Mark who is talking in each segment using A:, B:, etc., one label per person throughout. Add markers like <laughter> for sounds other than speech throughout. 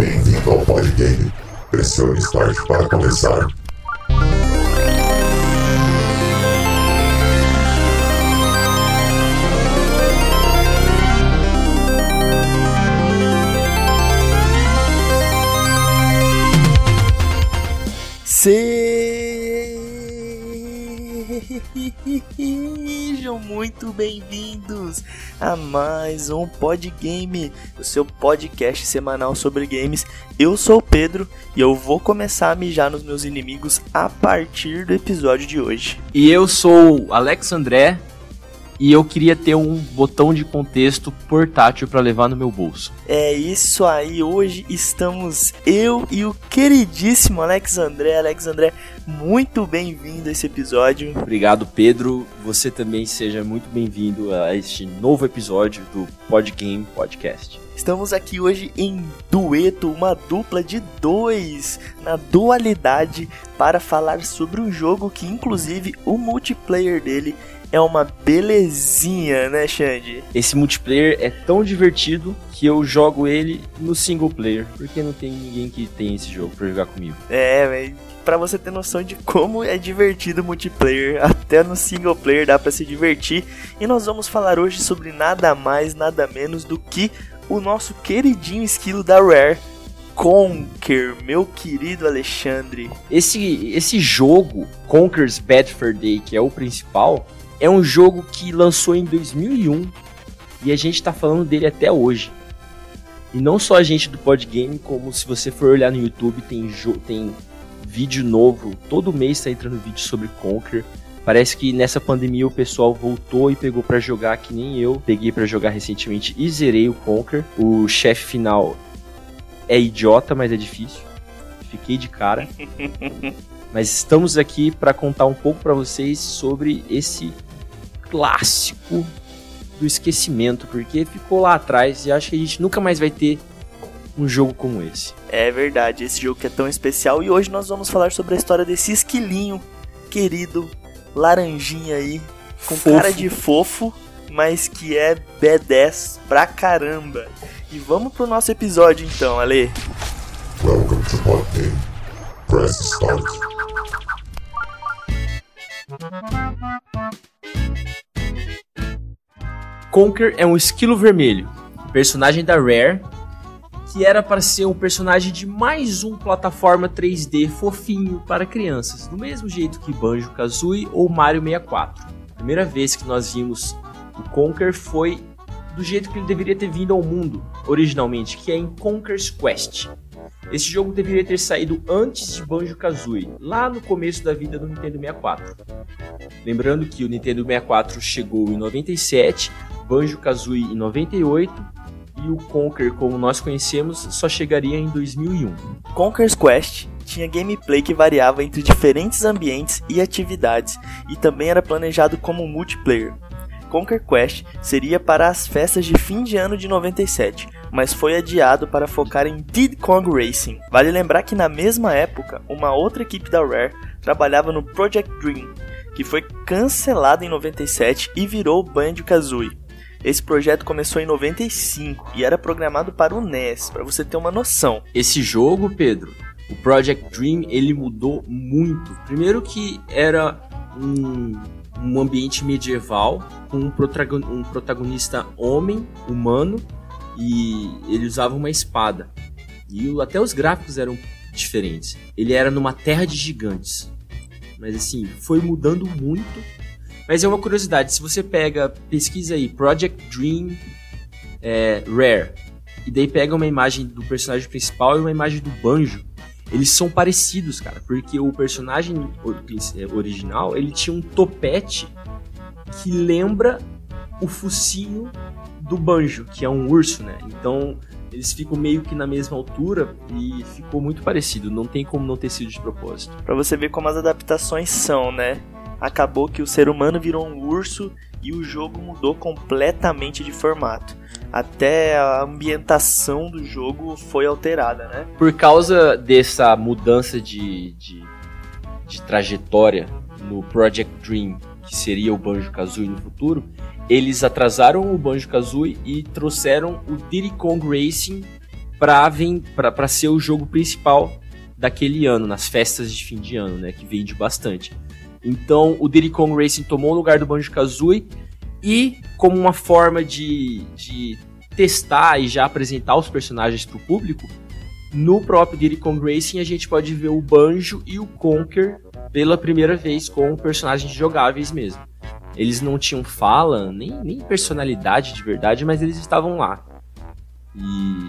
A: Bem-vindo ao Podgame. Pressione Start para começar. <laughs>
B: Sejam muito bem-vindos a mais um Podgame, o seu podcast semanal sobre games. Eu sou o Pedro e eu vou começar a mijar nos meus inimigos a partir do episódio de hoje.
C: E eu sou o Alex André e eu queria ter um botão de contexto portátil para levar no meu bolso.
B: É isso aí, hoje estamos eu e o queridíssimo Alex André. Alex André, muito bem-vindo a esse episódio.
C: Obrigado, Pedro. Você também seja muito bem-vindo a este novo episódio do Podgame Podcast.
B: Estamos aqui hoje em dueto, uma dupla de dois, na dualidade, para falar sobre um jogo que, inclusive, o multiplayer dele é uma belezinha, né, Xande?
C: Esse multiplayer é tão divertido que eu jogo ele no single player, porque não tem ninguém que tem esse jogo para jogar comigo.
B: É, para você ter noção de como é divertido o multiplayer, <laughs> até no single player dá para se divertir. E nós vamos falar hoje sobre nada mais, nada menos do que o nosso queridinho esquilo da Rare, Conker, meu querido Alexandre.
C: Esse, esse jogo, Conker's Bad Fur Day, que é o principal, é um jogo que lançou em 2001 e a gente tá falando dele até hoje. E não só a gente do Podgame, como se você for olhar no YouTube, tem, tem vídeo novo, todo mês tá entrando vídeo sobre Conquer. Parece que nessa pandemia o pessoal voltou e pegou para jogar que nem eu. Peguei para jogar recentemente e zerei o Conquer. O chefe final é idiota, mas é difícil. Fiquei de cara. <laughs> mas estamos aqui para contar um pouco para vocês sobre esse clássico do esquecimento, porque ficou lá atrás e acho que a gente nunca mais vai ter um jogo como esse.
B: É verdade, esse jogo que é tão especial e hoje nós vamos falar sobre a história desse esquilinho querido, laranjinha aí, com fofo. cara de fofo, mas que é B10 pra caramba. E vamos pro nosso episódio então, Ale.
A: Welcome to Pod Game. Press start.
C: Conker é um esquilo vermelho, personagem da Rare, que era para ser um personagem de mais um plataforma 3D fofinho para crianças, do mesmo jeito que Banjo-Kazooie ou Mario 64. A primeira vez que nós vimos o Conker foi do jeito que ele deveria ter vindo ao mundo originalmente, que é em Conker's Quest. Esse jogo deveria ter saído antes de Banjo-Kazooie, lá no começo da vida do Nintendo 64. Lembrando que o Nintendo 64 chegou em 97, Banjo-Kazooie em 98 e o Conker, como nós conhecemos, só chegaria em 2001.
B: Conker's Quest tinha gameplay que variava entre diferentes ambientes e atividades e também era planejado como multiplayer. Conker Quest seria para as festas de fim de ano de 97, mas foi adiado para focar em Diddy Kong Racing. Vale lembrar que na mesma época, uma outra equipe da Rare trabalhava no Project Dream, que foi cancelado em 97 e virou Banjo-Kazooie. Esse projeto começou em 95 e era programado para o NES, para você ter uma noção.
C: Esse jogo, Pedro, o Project Dream, ele mudou muito. Primeiro que era um um ambiente medieval com um protagonista homem, humano, e ele usava uma espada. E até os gráficos eram diferentes. Ele era numa terra de gigantes. Mas assim, foi mudando muito. Mas é uma curiosidade, se você pega, pesquisa aí, Project Dream é, Rare, e daí pega uma imagem do personagem principal e uma imagem do Banjo, eles são parecidos, cara, porque o personagem é, original, ele tinha um topete que lembra o focinho do Banjo, que é um urso, né? Então, eles ficam meio que na mesma altura e ficou muito parecido, não tem como não ter sido de propósito.
B: Para você ver como as adaptações são, né? Acabou que o ser humano virou um urso e o jogo mudou completamente de formato até a ambientação do jogo foi alterada, né?
C: Por causa dessa mudança de, de, de trajetória no Project Dream, que seria o Banjo-Kazooie no futuro, eles atrasaram o Banjo-Kazooie e trouxeram o Diddy Kong Racing pra ser o jogo principal daquele ano, nas festas de fim de ano, né? Que vende bastante. Então o Diddy Kong Racing tomou o lugar do Banjo-Kazooie e como uma forma de, de testar e já apresentar os personagens para o público, no próprio Diddy Kong Racing a gente pode ver o Banjo e o Conker pela primeira vez com personagens jogáveis mesmo. Eles não tinham fala, nem, nem personalidade de verdade, mas eles estavam lá. E,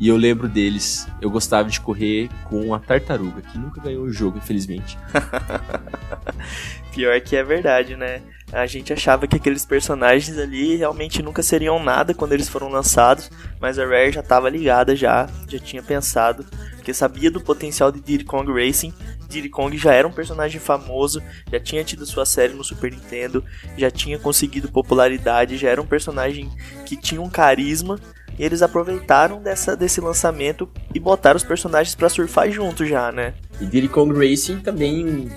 C: e eu lembro deles. Eu gostava de correr com a tartaruga, que nunca ganhou o jogo, infelizmente. <laughs>
B: Pior que é verdade, né? A gente achava que aqueles personagens ali realmente nunca seriam nada quando eles foram lançados, mas a Rare já estava ligada já, já tinha pensado, porque sabia do potencial de Diddy Kong Racing. Diddy Kong já era um personagem famoso, já tinha tido sua série no Super Nintendo, já tinha conseguido popularidade, já era um personagem que tinha um carisma. Eles aproveitaram dessa, desse lançamento e botaram os personagens para surfar junto já, né?
C: E Diddy Kong Racing também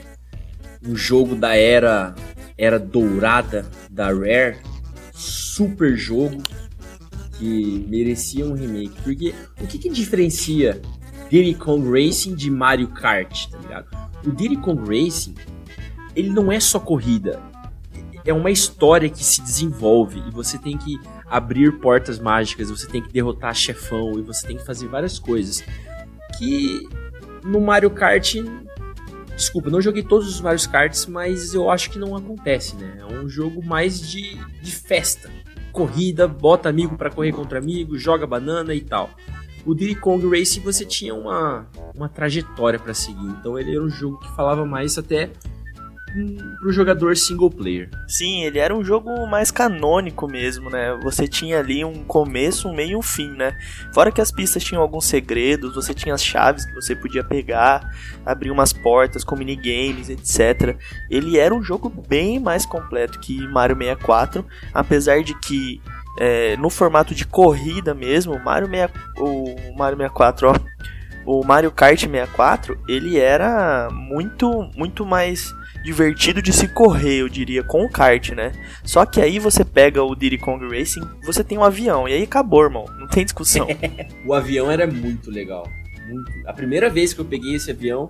C: um jogo da era era dourada da Rare, super jogo que merecia um remake. Porque o que, que diferencia Diddy Kong Racing de Mario Kart, tá ligado? O Diddy Kong Racing, ele não é só corrida, é uma história que se desenvolve e você tem que abrir portas mágicas, você tem que derrotar chefão e você tem que fazer várias coisas que no Mario Kart Desculpa, não joguei todos os Mario Karts, mas eu acho que não acontece, né? É um jogo mais de, de festa. Corrida, bota amigo para correr contra amigo, joga banana e tal. O Diddy Kong Racing você tinha uma, uma trajetória para seguir, então ele era um jogo que falava mais até pro jogador single player.
B: Sim, ele era um jogo mais canônico mesmo, né? Você tinha ali um começo, um meio e um fim, né? Fora que as pistas tinham alguns segredos, você tinha as chaves que você podia pegar, abrir umas portas com minigames, etc. Ele era um jogo bem mais completo que Mario 64, apesar de que é, no formato de corrida mesmo, Mario, 6, o Mario 64, ó, o Mario Kart 64, ele era muito, muito mais divertido de se correr, eu diria, com o kart, né? Só que aí você pega o Diddy Kong Racing, você tem um avião, e aí acabou, irmão. Não tem discussão. <laughs>
C: o avião era muito legal. Muito. A primeira vez que eu peguei esse avião,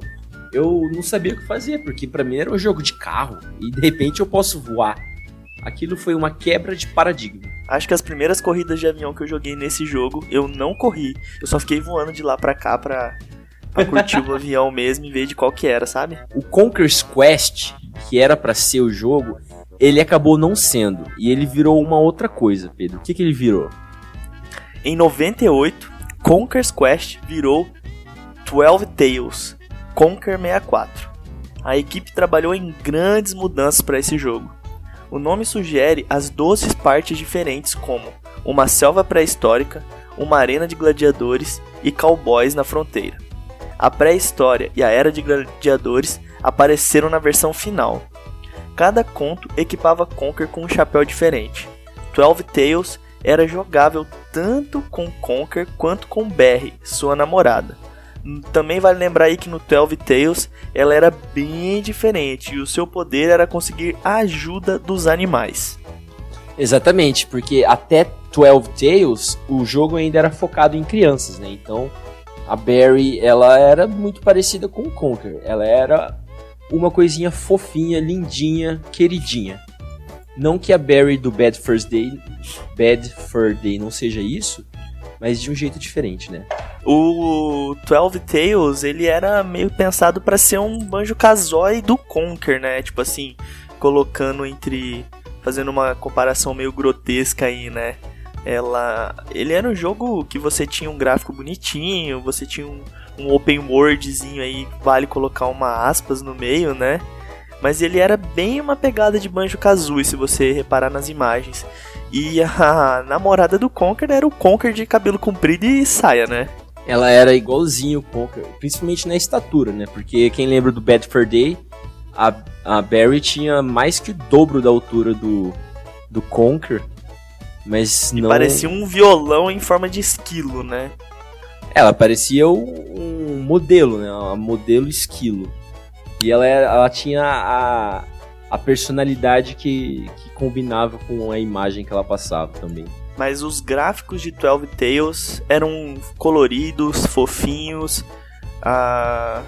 C: eu não sabia o que fazer, porque para mim era um jogo de carro, e de repente eu posso voar. Aquilo foi uma quebra de paradigma.
B: Acho que as primeiras corridas de avião que eu joguei nesse jogo, eu não corri. Eu só fiquei voando de lá pra cá pra pra curtir o avião mesmo e ver de qual que era, sabe?
C: O Conker's Quest, que era para ser o jogo, ele acabou não sendo. E ele virou uma outra coisa, Pedro. O que, que ele virou?
B: Em 98, Conker's Quest virou 12 Tales Conker 64. A equipe trabalhou em grandes mudanças para esse jogo. O nome sugere as 12 partes diferentes, como uma selva pré-histórica, uma arena de gladiadores e cowboys na fronteira. A pré-história e a era de gladiadores apareceram na versão final. Cada conto equipava Conker com um chapéu diferente. Twelve Tales era jogável tanto com Conker quanto com Berry, sua namorada. Também vale lembrar aí que no Twelve Tales ela era bem diferente e o seu poder era conseguir a ajuda dos animais.
C: Exatamente, porque até Twelve Tales o jogo ainda era focado em crianças, né? Então a Barry, ela era muito parecida com o Conker. Ela era uma coisinha fofinha, lindinha, queridinha. Não que a Barry do Bad First Day, Bad Fur Day não seja isso, mas de um jeito diferente, né?
B: O 12 Tales, ele era meio pensado para ser um Banjo-Kazooie do Conker, né? Tipo assim, colocando entre fazendo uma comparação meio grotesca aí, né? Ela ele era um jogo que você tinha um gráfico bonitinho, você tinha um, um open worldzinho aí, vale colocar uma aspas no meio, né? Mas ele era bem uma pegada de Banjo-Kazooie, se você reparar nas imagens. E a <laughs> namorada do Conker era o Conker de cabelo comprido e saia, né?
C: Ela era igualzinho o Conker, principalmente na estatura, né? Porque quem lembra do Bad Fur Day, a, a Barry tinha mais que o dobro da altura do, do Conker. Mas
B: e
C: não.
B: parecia um violão em forma de esquilo, né?
C: Ela parecia um modelo, né? Um modelo esquilo. E ela, era, ela tinha a, a personalidade que, que combinava com a imagem que ela passava também.
B: mas os gráficos de 12 Tales eram coloridos, fofinhos. Ah,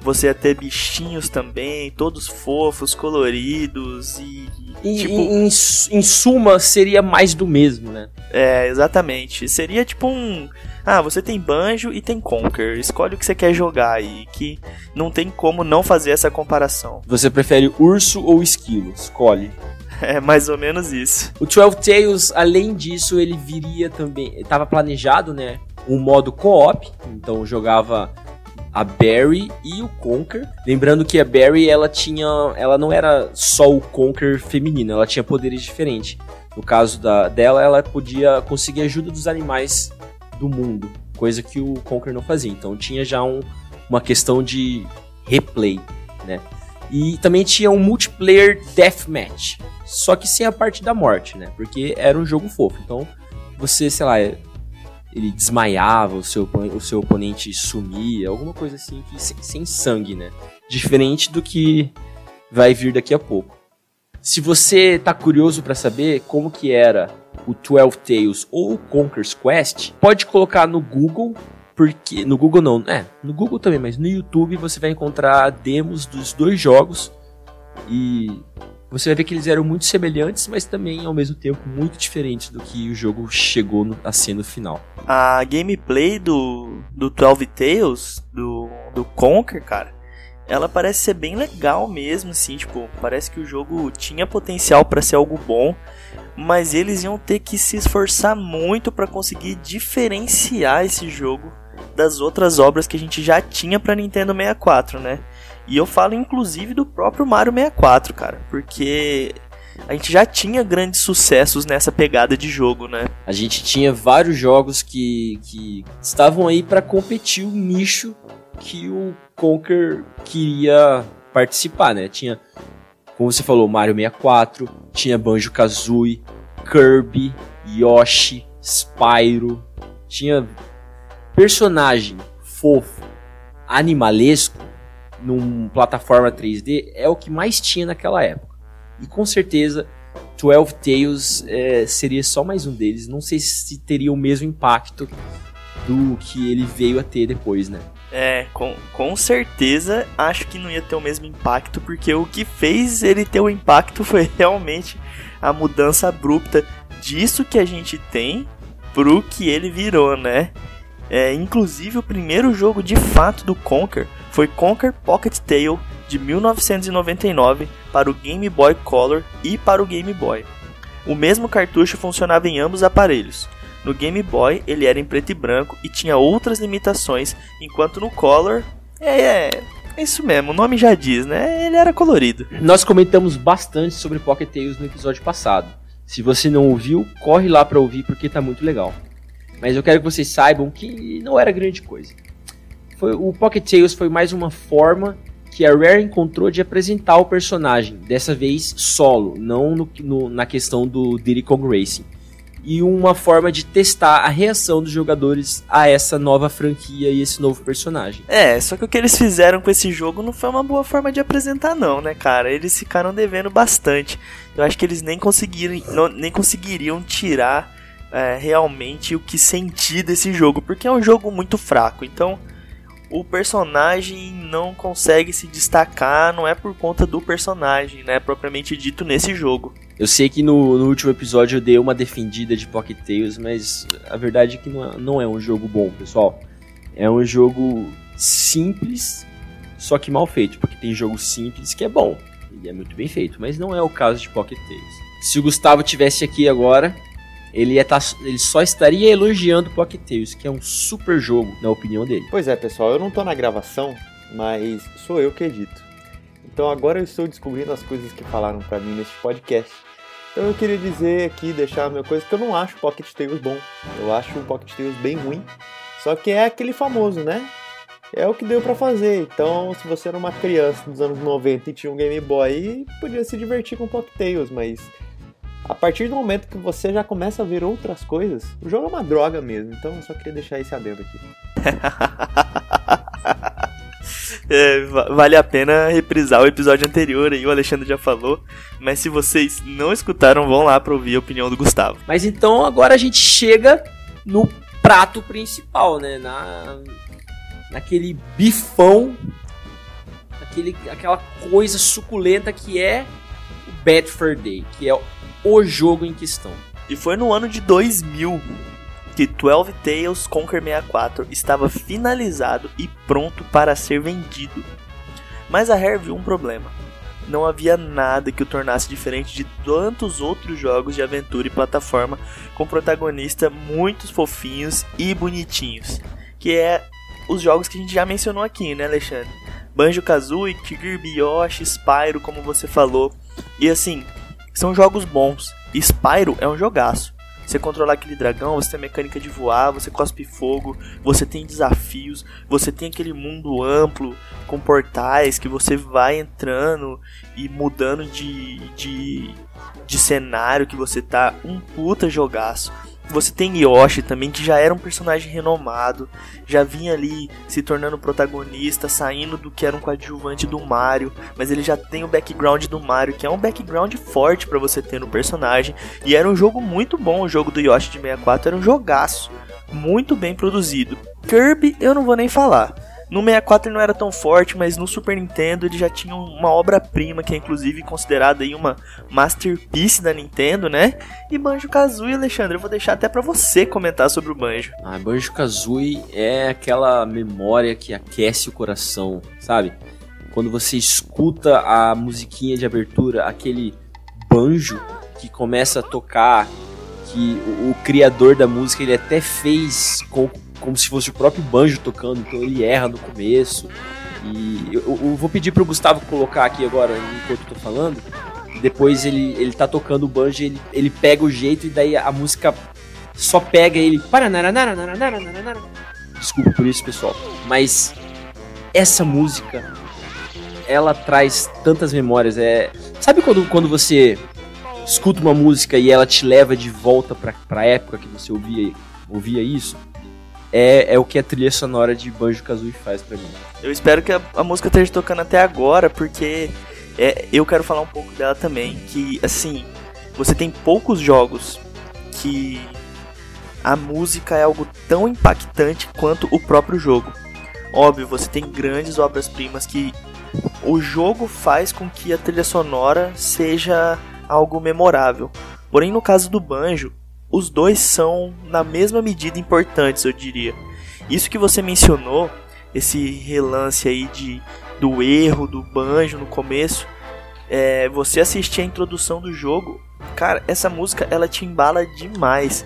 B: você ia ter bichinhos também, todos fofos, coloridos e.
C: E,
B: tipo,
C: em, em suma, seria mais do mesmo, né?
B: É, exatamente. Seria tipo um. Ah, você tem Banjo e tem Conker. Escolhe o que você quer jogar aí. Que não tem como não fazer essa comparação.
C: Você prefere urso ou esquilo? Escolhe. <laughs>
B: É mais ou menos isso.
C: O 12 Tales, além disso, ele viria também. Estava planejado, né? Um modo co-op. Então jogava a Barry e o Conker. Lembrando que a Barry ela tinha, ela não era só o Conker feminino, ela tinha poderes diferentes. No caso da, dela, ela podia conseguir ajuda dos animais do mundo, coisa que o Conker não fazia. Então tinha já um, uma questão de replay, né? E também tinha um multiplayer deathmatch, só que sem a parte da morte, né? Porque era um jogo fofo. Então você, sei lá, ele desmaiava, o seu, o seu oponente sumia, alguma coisa assim que sem, sem sangue, né? Diferente do que vai vir daqui a pouco. Se você tá curioso para saber como que era o 12 Tales ou o Conker's Quest, pode colocar no Google, porque no Google não, é, no Google também, mas no YouTube você vai encontrar demos dos dois jogos e você vai ver que eles eram muito semelhantes, mas também ao mesmo tempo muito diferentes do que o jogo chegou no, a ser no final.
B: A gameplay do, do 12 Tales, do, do Conker, cara, ela parece ser bem legal mesmo, assim, tipo, parece que o jogo tinha potencial para ser algo bom, mas eles iam ter que se esforçar muito para conseguir diferenciar esse jogo das outras obras que a gente já tinha para Nintendo 64, né? E eu falo inclusive do próprio Mario 64, cara, porque a gente já tinha grandes sucessos nessa pegada de jogo, né?
C: A gente tinha vários jogos que, que estavam aí para competir o nicho que o Conker queria participar, né? Tinha, como você falou, Mario 64, tinha Banjo Kazooie, Kirby, Yoshi, Spyro, tinha personagem fofo, animalesco num plataforma 3D é o que mais tinha naquela época. E com certeza 12 Tales é, seria só mais um deles. Não sei se teria o mesmo impacto do que ele veio a ter depois, né?
B: É, com, com certeza acho que não ia ter o mesmo impacto, porque o que fez ele ter o impacto foi <laughs> realmente a mudança abrupta disso que a gente tem pro que ele virou, né? É, inclusive o primeiro jogo de fato do Conker foi Conker Pocket Tale de 1999 para o Game Boy Color e para o Game Boy. O mesmo cartucho funcionava em ambos aparelhos. No Game Boy ele era em preto e branco e tinha outras limitações, enquanto no Color é, é, é isso mesmo, o nome já diz, né? Ele era colorido.
C: Nós comentamos bastante sobre Pocket Tales no episódio passado. Se você não ouviu, corre lá para ouvir porque tá muito legal. Mas eu quero que vocês saibam que não era grande coisa. Foi, o Pocket Tales foi mais uma forma que a Rare encontrou de apresentar o personagem, dessa vez solo, não no, no, na questão do Diddy Kong Racing. E uma forma de testar a reação dos jogadores a essa nova franquia e esse novo personagem.
B: É, só que o que eles fizeram com esse jogo não foi uma boa forma de apresentar, não, né, cara? Eles ficaram devendo bastante. Eu acho que eles nem conseguiram, não, nem conseguiriam tirar é, realmente o que sentir desse jogo, porque é um jogo muito fraco. Então, o personagem não consegue se destacar, não é por conta do personagem, né, propriamente dito nesse jogo.
C: Eu sei que no, no último episódio eu dei uma defendida de Pocket Tales, mas a verdade é que não é, não é um jogo bom, pessoal. É um jogo simples, só que mal feito, porque tem jogo simples que é bom, e é muito bem feito, mas não é o caso de Pocket Tales. Se o Gustavo tivesse aqui agora, ele, ia tá, ele só estaria elogiando Pocket Tales, que é um super jogo, na opinião dele.
D: Pois é, pessoal, eu não tô na gravação, mas sou eu que edito. Então agora eu estou descobrindo as coisas que falaram para mim neste podcast. Então eu queria dizer aqui, deixar a minha coisa, que eu não acho Pocket Tales bom. Eu acho o Pocket Tales bem ruim. Só que é aquele famoso, né? É o que deu para fazer. Então, se você era uma criança dos anos 90 e tinha um Game Boy, podia se divertir com Pocket Tales, mas a partir do momento que você já começa a ver outras coisas, o jogo é uma droga mesmo. Então eu só queria deixar esse adendo aqui. <laughs>
B: É, va- vale a pena reprisar o episódio anterior aí, o Alexandre já falou. Mas se vocês não escutaram, vão lá pra ouvir a opinião do Gustavo.
C: Mas então agora a gente chega no prato principal, né? Na, naquele bifão, naquele, aquela coisa suculenta que é o Bad Fur Day, que é o jogo em questão.
B: E foi no ano de 2000 que 12 Tales Conquer 64 estava finalizado e pronto para ser vendido. Mas a Rare viu um problema. Não havia nada que o tornasse diferente de tantos outros jogos de aventura e plataforma com protagonistas muito fofinhos e bonitinhos, que é os jogos que a gente já mencionou aqui, né, Alexandre? Banjo-Kazooie, Kirby Yoshi, Spyro, como você falou. E assim, são jogos bons. Spyro é um jogaço. Você controlar aquele dragão, você tem mecânica de voar, você cospe fogo, você tem desafios, você tem aquele mundo amplo com portais que você vai entrando e mudando de, de, de cenário que você tá. Um puta jogaço. Você tem Yoshi também, que já era um personagem renomado, já vinha ali se tornando protagonista, saindo do que era um coadjuvante do Mario, mas ele já tem o background do Mario, que é um background forte pra você ter no personagem, e era um jogo muito bom, o jogo do Yoshi de 64 era um jogaço, muito bem produzido. Kirby eu não vou nem falar. No 64 ele não era tão forte, mas no Super Nintendo ele já tinha uma obra-prima que é inclusive considerada aí uma masterpiece da Nintendo, né? E Banjo-Kazooie, Alexandre, eu vou deixar até pra você comentar sobre o Banjo.
C: Ah, Banjo-Kazooie é aquela memória que aquece o coração, sabe? Quando você escuta a musiquinha de abertura, aquele banjo que começa a tocar, que o, o criador da música ele até fez com, como se fosse o próprio banjo tocando, então ele erra no começo. E eu, eu vou pedir pro Gustavo colocar aqui agora, enquanto eu tô falando. Depois ele, ele tá tocando o banjo, ele, ele pega o jeito e daí a música só pega ele. Desculpa por isso, pessoal. Mas essa música, ela traz tantas memórias. É, sabe quando, quando você escuta uma música e ela te leva de volta pra, pra época que você ouvia, ouvia isso? É, é o que a trilha sonora de Banjo Kazooie faz pra mim.
B: Eu espero que a, a música esteja tocando até agora, porque é, eu quero falar um pouco dela também. Que, assim, você tem poucos jogos que a música é algo tão impactante quanto o próprio jogo. Óbvio, você tem grandes obras-primas que o jogo faz com que a trilha sonora seja algo memorável. Porém, no caso do Banjo, os dois são na mesma medida importantes, eu diria. Isso que você mencionou, esse relance aí de do erro do banjo no começo, é, você assistir a introdução do jogo, cara, essa música ela te embala demais.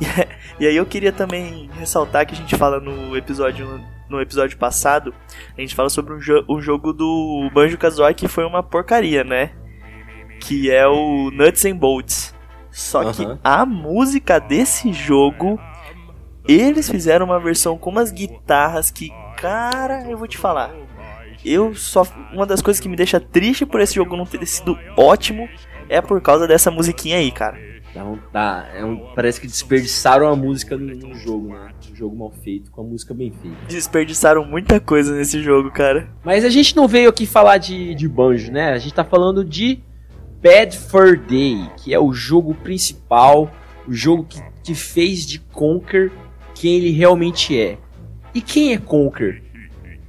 B: <laughs> E, aí eu queria também ressaltar que a gente fala no episódio no episódio passado, a gente fala sobre um, jo um jogo do Banjo Kazooie que foi uma porcaria, né? Que é o Nuts and Bolts. Só que a música desse jogo, eles fizeram uma versão com umas guitarras que, cara, eu vou te falar. Eu só. Uma das coisas que me deixa triste por esse jogo não ter sido ótimo é por causa dessa musiquinha aí, cara.
C: Dá um- dá- é um- parece que desperdiçaram a música no, no jogo, né? Um jogo mal feito, com a música bem feita.
B: Desperdiçaram muita coisa nesse jogo, cara.
C: Mas a gente não veio aqui falar de, de banjo, né? A gente tá falando de Bad Fur Day, que é o jogo principal, o jogo que, que fez de Conker quem ele realmente é. E quem é Conker?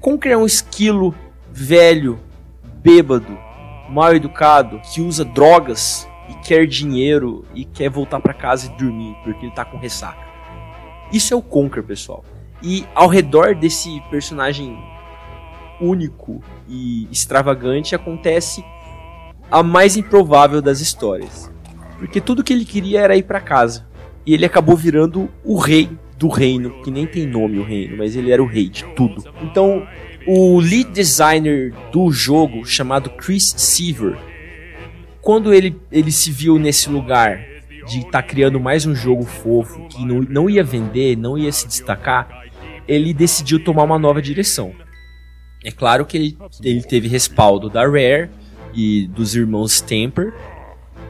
C: Conker é um esquilo velho, bêbado, mal educado, que usa drogas e quer dinheiro e quer voltar pra casa e dormir porque ele tá com ressaca. Isso é o Conker, pessoal. E ao redor desse personagem único e extravagante acontece a mais improvável das histórias. Porque tudo que ele queria era ir pra casa. E ele acabou virando o rei do reino, que nem tem nome o reino, mas ele era o rei de tudo. Então, o lead designer do jogo, chamado Chris Seaver, quando ele, ele se viu nesse lugar de estar criando mais um jogo fofo, que não, não ia vender, não ia se destacar, ele decidiu tomar uma nova direção. É claro que ele, ele teve respaldo da Rare e dos irmãos Temper,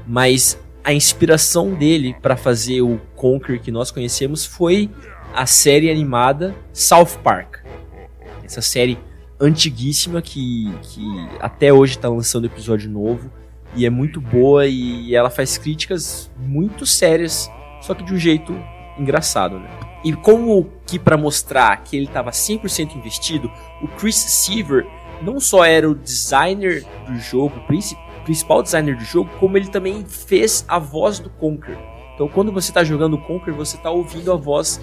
C: mas a inspiração dele para fazer o Conquer que nós conhecemos foi a série animada South Park. Essa série antiguíssima que, que até hoje tá lançando episódio novo e é muito boa e ela faz críticas muito sérias, só que de um jeito engraçado, né? E como que para mostrar que ele estava 100% investido, o Chris Seaver não só era o designer do jogo, o principal designer do jogo, como ele também fez a voz do Conker. Então quando você está jogando o Conker, você está ouvindo a voz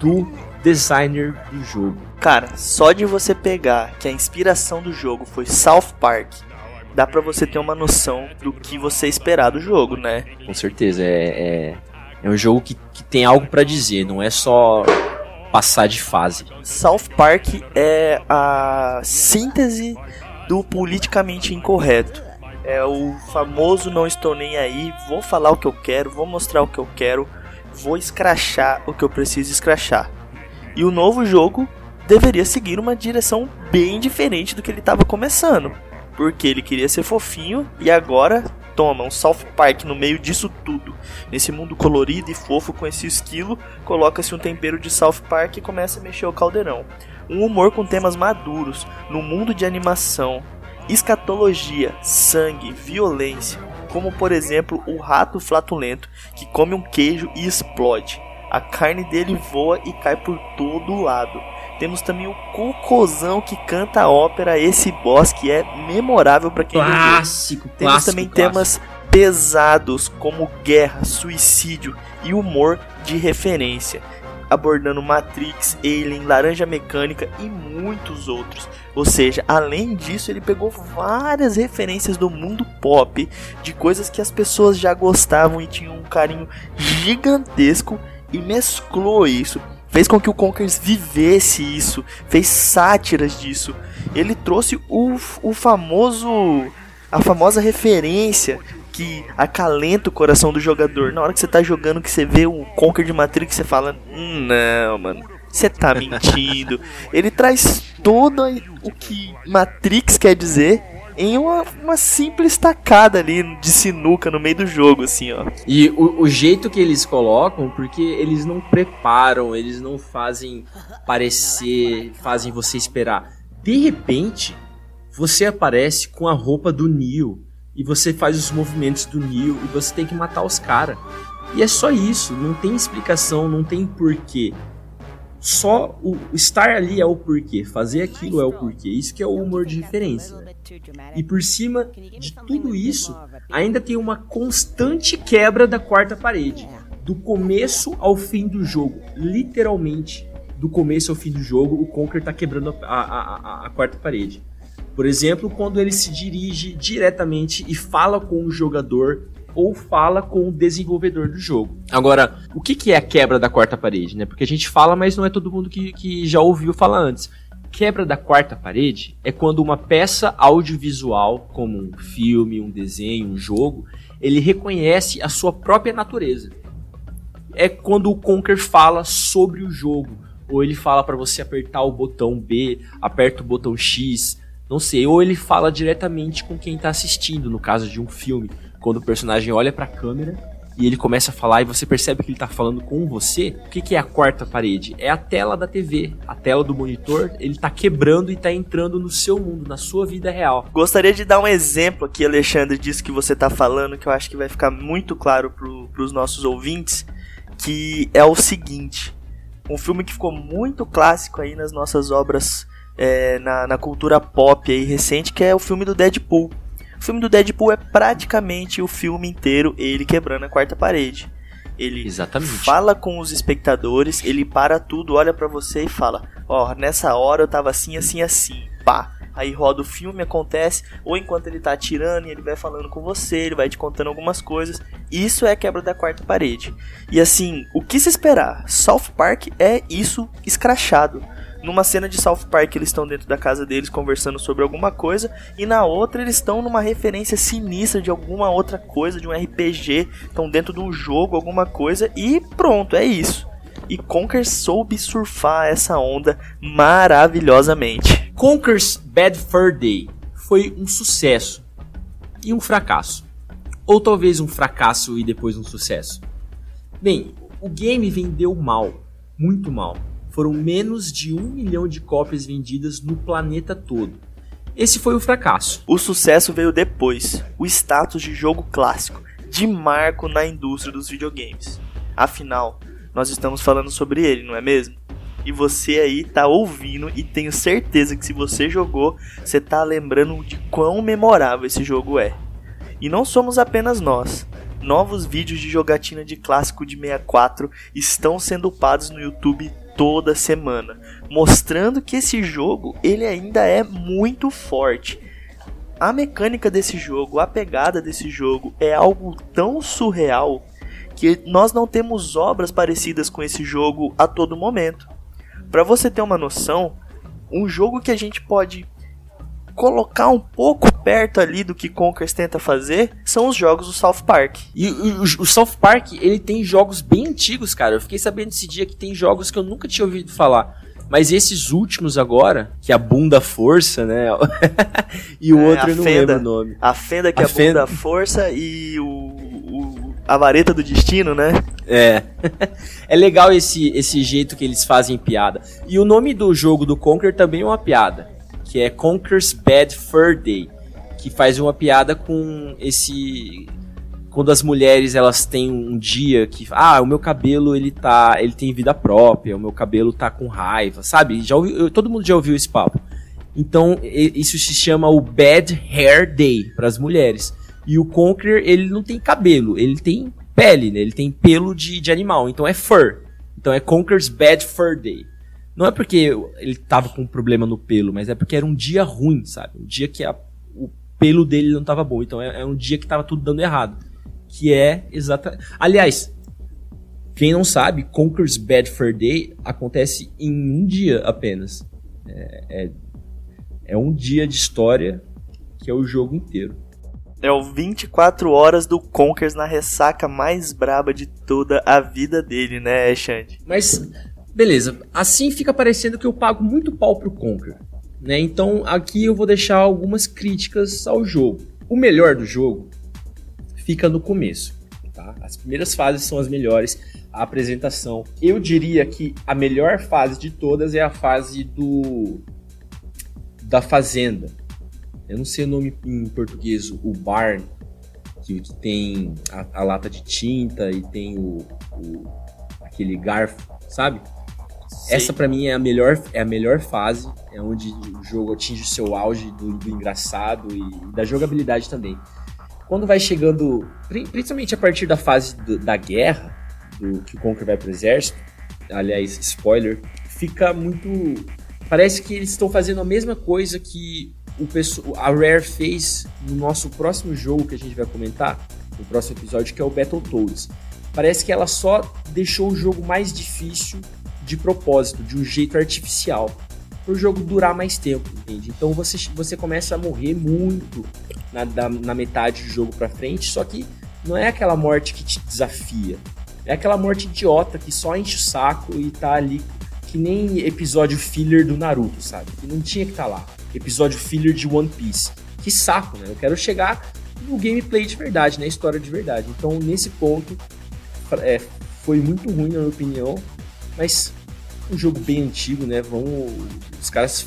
C: do designer do jogo.
B: Cara, só de você pegar que a inspiração do jogo foi South Park, dá para você ter uma noção do que você esperar do jogo, né?
C: Com certeza, é, é, é um jogo que, que tem algo para dizer, não é só passar de fase.
B: South Park é a síntese do politicamente incorreto. É o famoso não estou nem aí, vou falar o que eu quero, vou mostrar o que eu quero, vou escrachar o que eu preciso escrachar. E o novo jogo deveria seguir uma direção bem diferente do que ele estava começando. Porque ele queria ser fofinho e agora toma um South Park no meio disso tudo. Nesse mundo colorido e fofo com esse esquilo, coloca-se um tempero de South Park e começa a mexer o caldeirão. Um humor com temas maduros, no mundo de animação, escatologia, sangue, violência, como por exemplo o rato flatulento que come um queijo e explode. A carne dele voa e cai por todo lado. Temos também o Cocôzão que canta a ópera Esse Boss, que é memorável para quem
C: clássico,
B: viu. Temos também clássico. temas pesados como guerra, suicídio e humor de referência abordando Matrix, Alien, Laranja Mecânica e muitos outros. Ou seja, além disso, ele pegou várias referências do mundo pop, de coisas que as pessoas já gostavam e tinham um carinho gigantesco e mesclou isso. Fez com que o Conkers vivesse isso, fez sátiras disso. Ele trouxe o, o famoso a famosa referência que acalenta o coração do jogador. Na hora que você tá jogando, que você vê o Conquer de Matrix, você fala: hum, Não, mano, você tá <laughs> mentindo. Ele traz todo o que Matrix quer dizer em uma, uma simples tacada ali de sinuca no meio do jogo, assim, ó.
C: E o, o, jeito que eles colocam, porque eles não preparam, eles não fazem parecer, fazem você esperar. De repente, você aparece com a roupa do Neo e você faz os movimentos do Neo e você tem que matar os caras. E é só isso, não tem explicação, não tem porquê. Só o estar ali é o porquê, fazer aquilo é o porquê. Isso que é o humor de referência. E por cima de tudo isso, ainda tem uma constante quebra da quarta parede. Do começo ao fim do jogo. Literalmente, do começo ao fim do jogo, o Conker tá quebrando a, a, a, a quarta parede. Por exemplo, quando ele se dirige diretamente e fala com o jogador ou fala com o desenvolvedor do jogo. Agora, o que, que é a quebra da quarta parede? Né? Porque a gente fala, mas não é todo mundo que, que já ouviu falar antes. Quebra da quarta parede é quando uma peça audiovisual, como um filme, um desenho, um jogo, ele reconhece a sua própria natureza. É quando o Conker fala sobre o jogo, ou ele fala para você apertar o botão B, aperta o botão X, não sei, ou ele fala diretamente com quem tá assistindo, no caso de um filme, quando o personagem olha para a câmera e ele começa a falar e você percebe que ele tá falando com você. O que, que é a quarta parede? É a tela da TV, a tela do monitor, ele tá quebrando e tá entrando no seu mundo, na sua vida real.
B: Gostaria de dar um exemplo aqui, Alexandre, disso que você tá falando, que eu acho que vai ficar muito claro pro, pros nossos ouvintes, que é o seguinte. Um filme que ficou muito clássico aí nas nossas obras é, na, na cultura pop aí recente, que é o filme do Deadpool. O filme do Deadpool é praticamente o filme inteiro ele quebrando a quarta parede. Ele
C: Exatamente.
B: fala com os espectadores, ele para tudo, olha para você e fala: Ó, oh, nessa hora eu tava assim, assim, assim. Pá. Aí roda o filme, acontece, ou enquanto ele tá atirando, ele vai falando com você, ele vai te contando algumas coisas. Isso é a quebra da quarta parede. E assim, o que se esperar? South Park é isso escrachado. Numa cena de South Park, eles estão dentro da casa deles conversando sobre alguma coisa, e na outra eles estão numa referência sinistra de alguma outra coisa, de um RPG, estão dentro de um jogo, alguma coisa, e pronto, é isso. E Conker soube surfar essa onda maravilhosamente.
C: Conker's Bad Fur Day foi um sucesso e um fracasso. Ou talvez um fracasso e depois um sucesso. Bem, o game vendeu mal, muito mal foram menos de um milhão de cópias vendidas no planeta todo. Esse foi o fracasso.
B: O sucesso veio depois, o status de jogo clássico, de marco na indústria dos videogames. Afinal, nós estamos falando sobre ele, não é mesmo? E você aí tá ouvindo e tenho certeza que se você jogou, você tá lembrando de quão memorável esse jogo é. E não somos apenas nós. Novos vídeos de jogatina de clássico de 64 estão sendo upados no YouTube toda semana, mostrando que esse jogo ele ainda é muito forte. A mecânica desse jogo, a pegada desse jogo é algo tão surreal que nós não temos obras parecidas com esse jogo a todo momento. Para você ter uma noção, um jogo que a gente pode colocar um pouco perto ali do que Conkers tenta fazer são os jogos do South Park.
C: E o, o, South Park, ele tem jogos bem antigos, cara. Eu fiquei sabendo esse dia que tem jogos que eu nunca tinha ouvido falar. Mas esses últimos agora, que é a bunda força, né? <laughs> e o é, outro eu não fenda, lembro o nome.
B: A fenda que a é a fenda... bunda força e o, o, a vareta do destino, né?
C: É. <laughs> é legal esse, esse jeito que eles fazem piada. E o nome do jogo do Conquer também é uma piada que é Conker's Bad Fur Day, que faz uma piada com esse quando as mulheres elas têm um dia que ah o meu cabelo ele tá ele tem vida própria o meu cabelo tá com raiva sabe? Já ouvi, todo mundo já ouviu esse papo. Então isso se chama o Bad Hair Day para as mulheres. E o Conquer ele não tem cabelo ele tem pele né? ele tem pelo de, de animal. Então é fur. Então é Conker's Bad Fur Day não é porque ele tava com um problema no pelo, mas é porque era um dia ruim, sabe? Um dia que a, o pelo dele não tava bom. Então é, é um dia que tava tudo dando errado. Que é exatamente. Aliás, quem não sabe, Conker's Bad Fur Day acontece em um dia apenas. É, é, é um dia de história que é o jogo inteiro.
B: É o 24 horas do Conkers na ressaca mais braba de toda a vida dele, né, Xande?
C: Mas Beleza, assim fica parecendo que eu pago muito pau pro Conquer. Né? Então aqui eu vou deixar algumas críticas ao jogo. O melhor do jogo fica no começo. Tá? As primeiras fases são as melhores. A apresentação, eu diria que a melhor fase de todas é a fase do da fazenda. Eu não sei o nome em português, o barn, que, tem a, a, lata de tinta e tem o, o aquele garfo, sabe? Essa para mim é a melhor é a melhor fase, é onde o jogo atinge o seu auge do, do engraçado e da jogabilidade também. Quando vai chegando, principalmente a partir da fase do, da guerra, do que o Conquer vai pro exército, aliás, spoiler, fica muito parece que eles estão fazendo a mesma coisa que o a Rare fez no nosso próximo jogo que a gente vai comentar, no próximo episódio, que é o Battletoads. Parece que ela só deixou o jogo mais difícil de propósito, de um jeito artificial, para o jogo durar mais tempo, entende? Então você, você começa a morrer muito na, da, na metade do jogo para frente, só que não é aquela morte que te desafia, é aquela morte idiota que só enche o saco e tá ali que nem episódio filler do Naruto, sabe? Que não tinha que estar tá lá. Episódio filler de One Piece. Que saco, né? Eu quero chegar no gameplay de verdade, na história de verdade. Então, nesse ponto, é, foi muito ruim, na minha opinião. Mas um jogo bem antigo, né? Vamos, os caras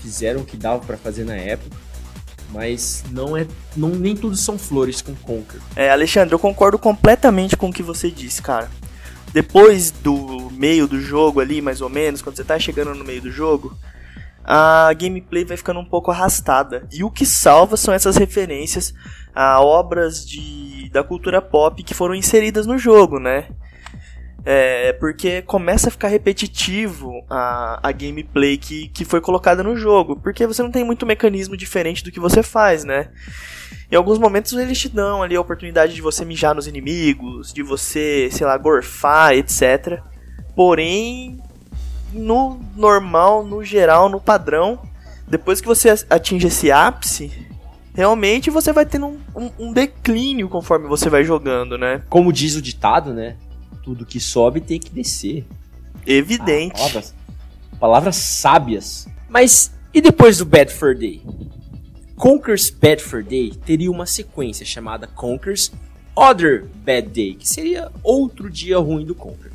C: fizeram o que dava para fazer na época. Mas não é. Não, nem tudo são flores com Conker.
B: É, Alexandre, eu concordo completamente com o que você disse, cara. Depois do meio do jogo ali, mais ou menos, quando você tá chegando no meio do jogo, a gameplay vai ficando um pouco arrastada. E o que salva são essas referências a obras de, da cultura pop que foram inseridas no jogo, né? É, porque começa a ficar repetitivo a, a gameplay que, que foi colocada no jogo. Porque você não tem muito mecanismo diferente do que você faz, né? Em alguns momentos eles te dão ali a oportunidade de você mijar nos inimigos, de você, sei lá, gorfar, etc. Porém, no normal, no geral, no padrão, depois que você atinge esse ápice, realmente você vai tendo um, um, um declínio conforme você vai jogando, né?
C: Como diz o ditado, né? Tudo que sobe tem que descer.
B: Evidente.
C: Ah, palavras, palavras sábias. Mas e depois do Bad Fur Day? Conker's Bad Fur Day teria uma sequência chamada Conker's Other Bad Day, que seria outro dia ruim do Conker.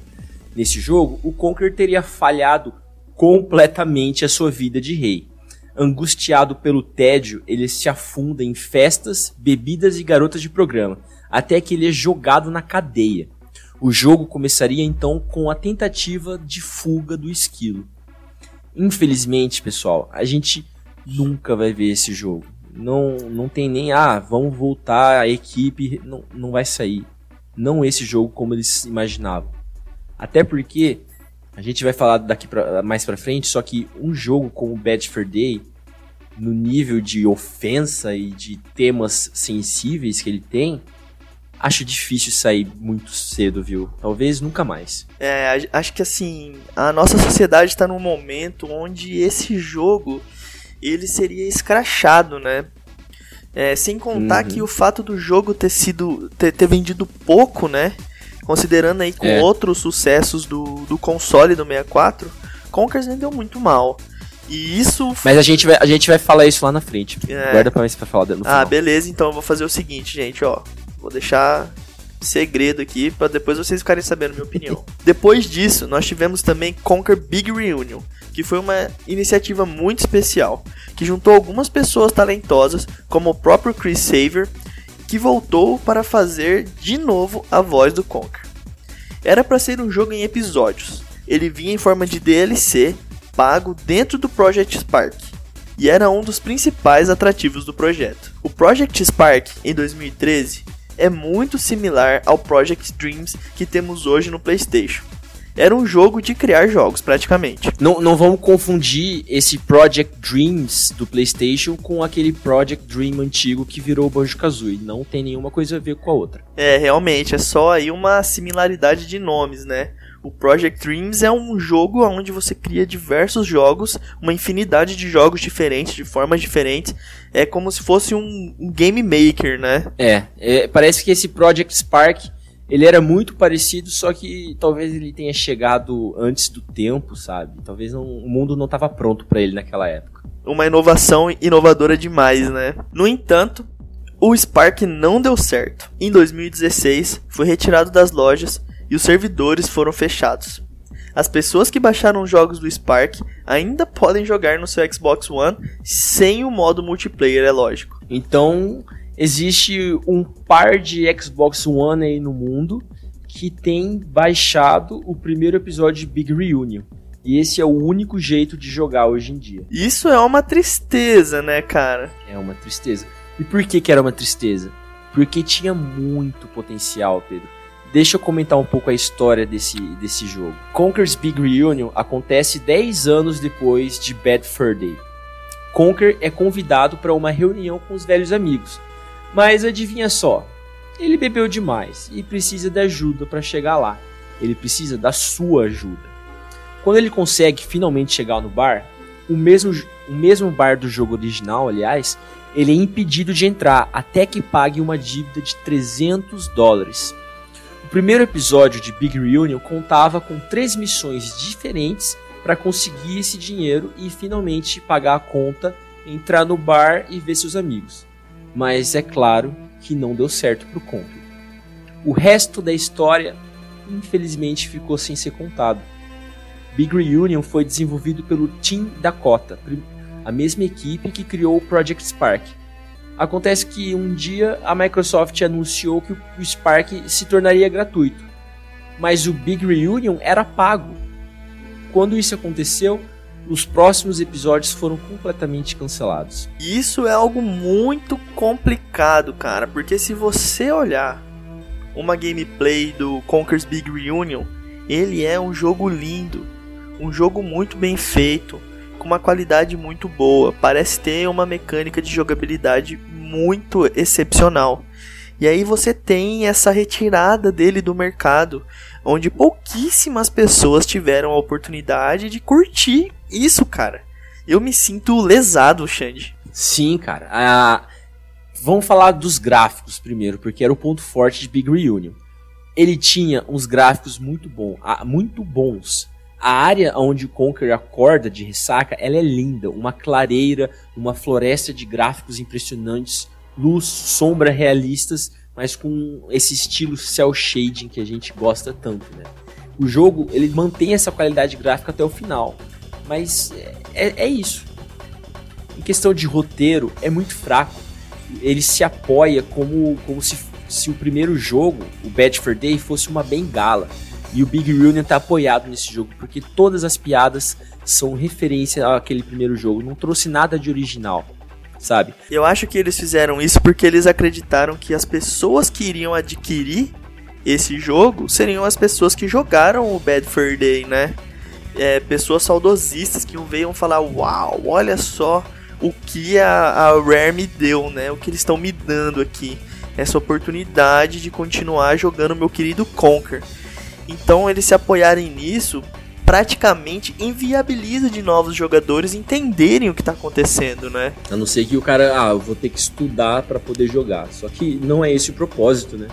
C: nesse jogo, o Conker teria falhado completamente a sua vida de rei. Angustiado pelo tédio, ele se afunda em festas, bebidas e garotas de programa, até que ele é jogado na cadeia. O jogo começaria então com a tentativa de fuga do esquilo. Infelizmente, pessoal, a gente nunca vai ver esse jogo. Não, não tem nem, ah, vamos voltar a equipe, não, não vai sair. Não esse jogo como eles imaginavam. Até porque a gente vai falar daqui pra, mais pra frente, só que um jogo como Bad Fur Day, no nível de ofensa e de temas sensíveis que ele tem, acho difícil sair muito cedo, viu? Talvez nunca mais.
B: É, acho que assim, a nossa sociedade está num momento onde esse jogo ele seria escrachado, né? É, sem contar uhum. que o fato do jogo ter sido ter, ter vendido pouco, né? Considerando aí com é. outros sucessos do, do console do 64, Conkers vendeu muito mal. E isso.
C: Mas a gente vai, a gente vai falar isso lá na frente. É. Guarda pra mim pra falar no
B: Ah, beleza, então eu vou fazer o seguinte, gente, ó. Vou deixar segredo aqui para depois vocês ficarem sabendo minha opinião. depois disso, nós tivemos também Conquer Big Reunion, que foi uma iniciativa muito especial, que juntou algumas pessoas talentosas, como o próprio Chris Saver, que voltou para fazer de novo a voz do Conquer. Era para ser um jogo em episódios. Ele vinha em forma de DLC pago dentro do Project Spark e era um dos principais atrativos do projeto. O Project Spark, em 2013, é muito similar ao Project Dreams que temos hoje no PlayStation. Era um jogo de criar jogos, praticamente.
C: Não, não vamos confundir esse Project Dreams do PlayStation com aquele Project Dream antigo que virou Banjo-Kazooie. Não tem nenhuma coisa a ver com a outra.
B: É, realmente, é só aí uma similaridade de nomes, né? O Project Dreams é um jogo onde você cria diversos jogos, uma infinidade de jogos diferentes, de formas diferentes. É como se fosse um, um game maker, né?
C: É, é, parece que esse Project Spark ele era muito parecido, só que talvez ele tenha chegado antes do tempo, sabe? Talvez não, o mundo não estava pronto para ele naquela época.
B: Uma inovação inovadora demais, né? No entanto, o Spark não deu certo. Em 2016, foi retirado das lojas e os servidores foram fechados. As pessoas que baixaram os jogos do Spark ainda podem jogar no seu Xbox One sem o modo multiplayer, é lógico.
C: Então, existe um par de Xbox One aí no mundo que tem baixado o primeiro episódio de Big Reunion. E esse é o único jeito de jogar hoje em dia.
B: Isso é uma tristeza, né, cara?
C: É uma tristeza. E por que, que era uma tristeza? Porque tinha muito potencial, Pedro. Deixa eu comentar um pouco a história desse, desse jogo. Conker's Big Reunion acontece 10 anos depois de Bad Fur Day. Conker é convidado para uma reunião com os velhos amigos, mas adivinha só, ele bebeu demais e precisa de ajuda para chegar lá. Ele precisa da sua ajuda. Quando ele consegue finalmente chegar no bar, o mesmo, o mesmo bar do jogo original, aliás, ele é impedido de entrar até que pague uma dívida de 300 dólares. O primeiro episódio de Big Reunion contava com três missões diferentes para conseguir esse dinheiro e finalmente pagar a conta, entrar no bar e ver seus amigos. Mas é claro que não deu certo para o conto. O resto da história, infelizmente, ficou sem ser contado. Big Reunion foi desenvolvido pelo Team Dakota, a mesma equipe que criou o Project Spark, Acontece que um dia a Microsoft anunciou que o Spark se tornaria gratuito, mas o Big Reunion era pago. Quando isso aconteceu, os próximos episódios foram completamente cancelados.
B: Isso é algo muito complicado, cara, porque se você olhar uma gameplay do Conker's Big Reunion, ele é um jogo lindo, um jogo muito bem feito, com uma qualidade muito boa. Parece ter uma mecânica de jogabilidade muito excepcional. E aí você tem essa retirada dele do mercado, onde pouquíssimas pessoas tiveram a oportunidade de curtir isso, cara. Eu me sinto lesado, Xande.
C: Sim, cara. Ah, vamos falar dos gráficos primeiro, porque era o ponto forte de Big Reunion. Ele tinha uns gráficos muito, bom, ah, muito bons. A área onde o Conker acorda de ressaca, ela é linda, uma clareira, uma floresta de gráficos impressionantes, luz, sombra realistas, mas com esse estilo cel shading que a gente gosta tanto, né? O jogo, ele mantém essa qualidade gráfica até o final. Mas é, é isso. Em questão de roteiro, é muito fraco. Ele se apoia como, como se, se o primeiro jogo, o Bad for Day, fosse uma bengala. E o Big Reunion tá apoiado nesse jogo, porque todas as piadas são referência àquele primeiro jogo. Não trouxe nada de original, sabe?
B: Eu acho que eles fizeram isso porque eles acreditaram que as pessoas que iriam adquirir esse jogo seriam as pessoas que jogaram o Bad Fur Day, né? É, pessoas saudosistas que veio falar: Uau, olha só o que a, a Rare me deu, né? O que eles estão me dando aqui. Essa oportunidade de continuar jogando meu querido Conquer. Então eles se apoiarem nisso praticamente inviabiliza de novos jogadores entenderem o que está acontecendo, né?
C: A não ser que o cara, ah, eu vou ter que estudar para poder jogar. Só que não é esse o propósito, né?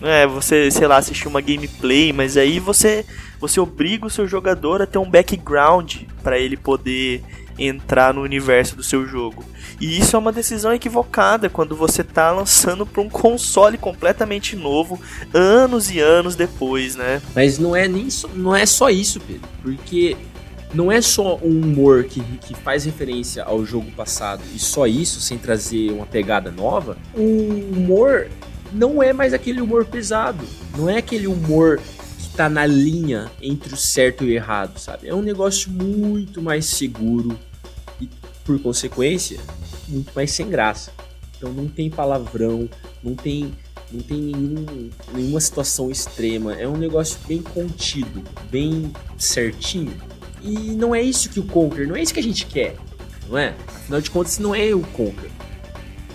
B: É, você, sei lá, assistir uma gameplay, mas aí você você obriga o seu jogador a ter um background para ele poder entrar no universo do seu jogo. E isso é uma decisão equivocada quando você está lançando para um console completamente novo, anos e anos depois, né?
C: Mas não é nem só, não é só isso, Pedro, porque não é só um humor que, que faz referência ao jogo passado e só isso, sem trazer uma pegada nova. O humor não é mais aquele humor pesado, não é aquele humor tá na linha entre o certo e o errado, sabe? É um negócio muito mais seguro e, por consequência, muito mais sem graça. Então não tem palavrão, não tem, não tem nenhum, nenhuma situação extrema. É um negócio bem contido, bem certinho. E não é isso que o Conquer, não é isso que a gente quer, não é? Afinal de contas, não é o Conquer.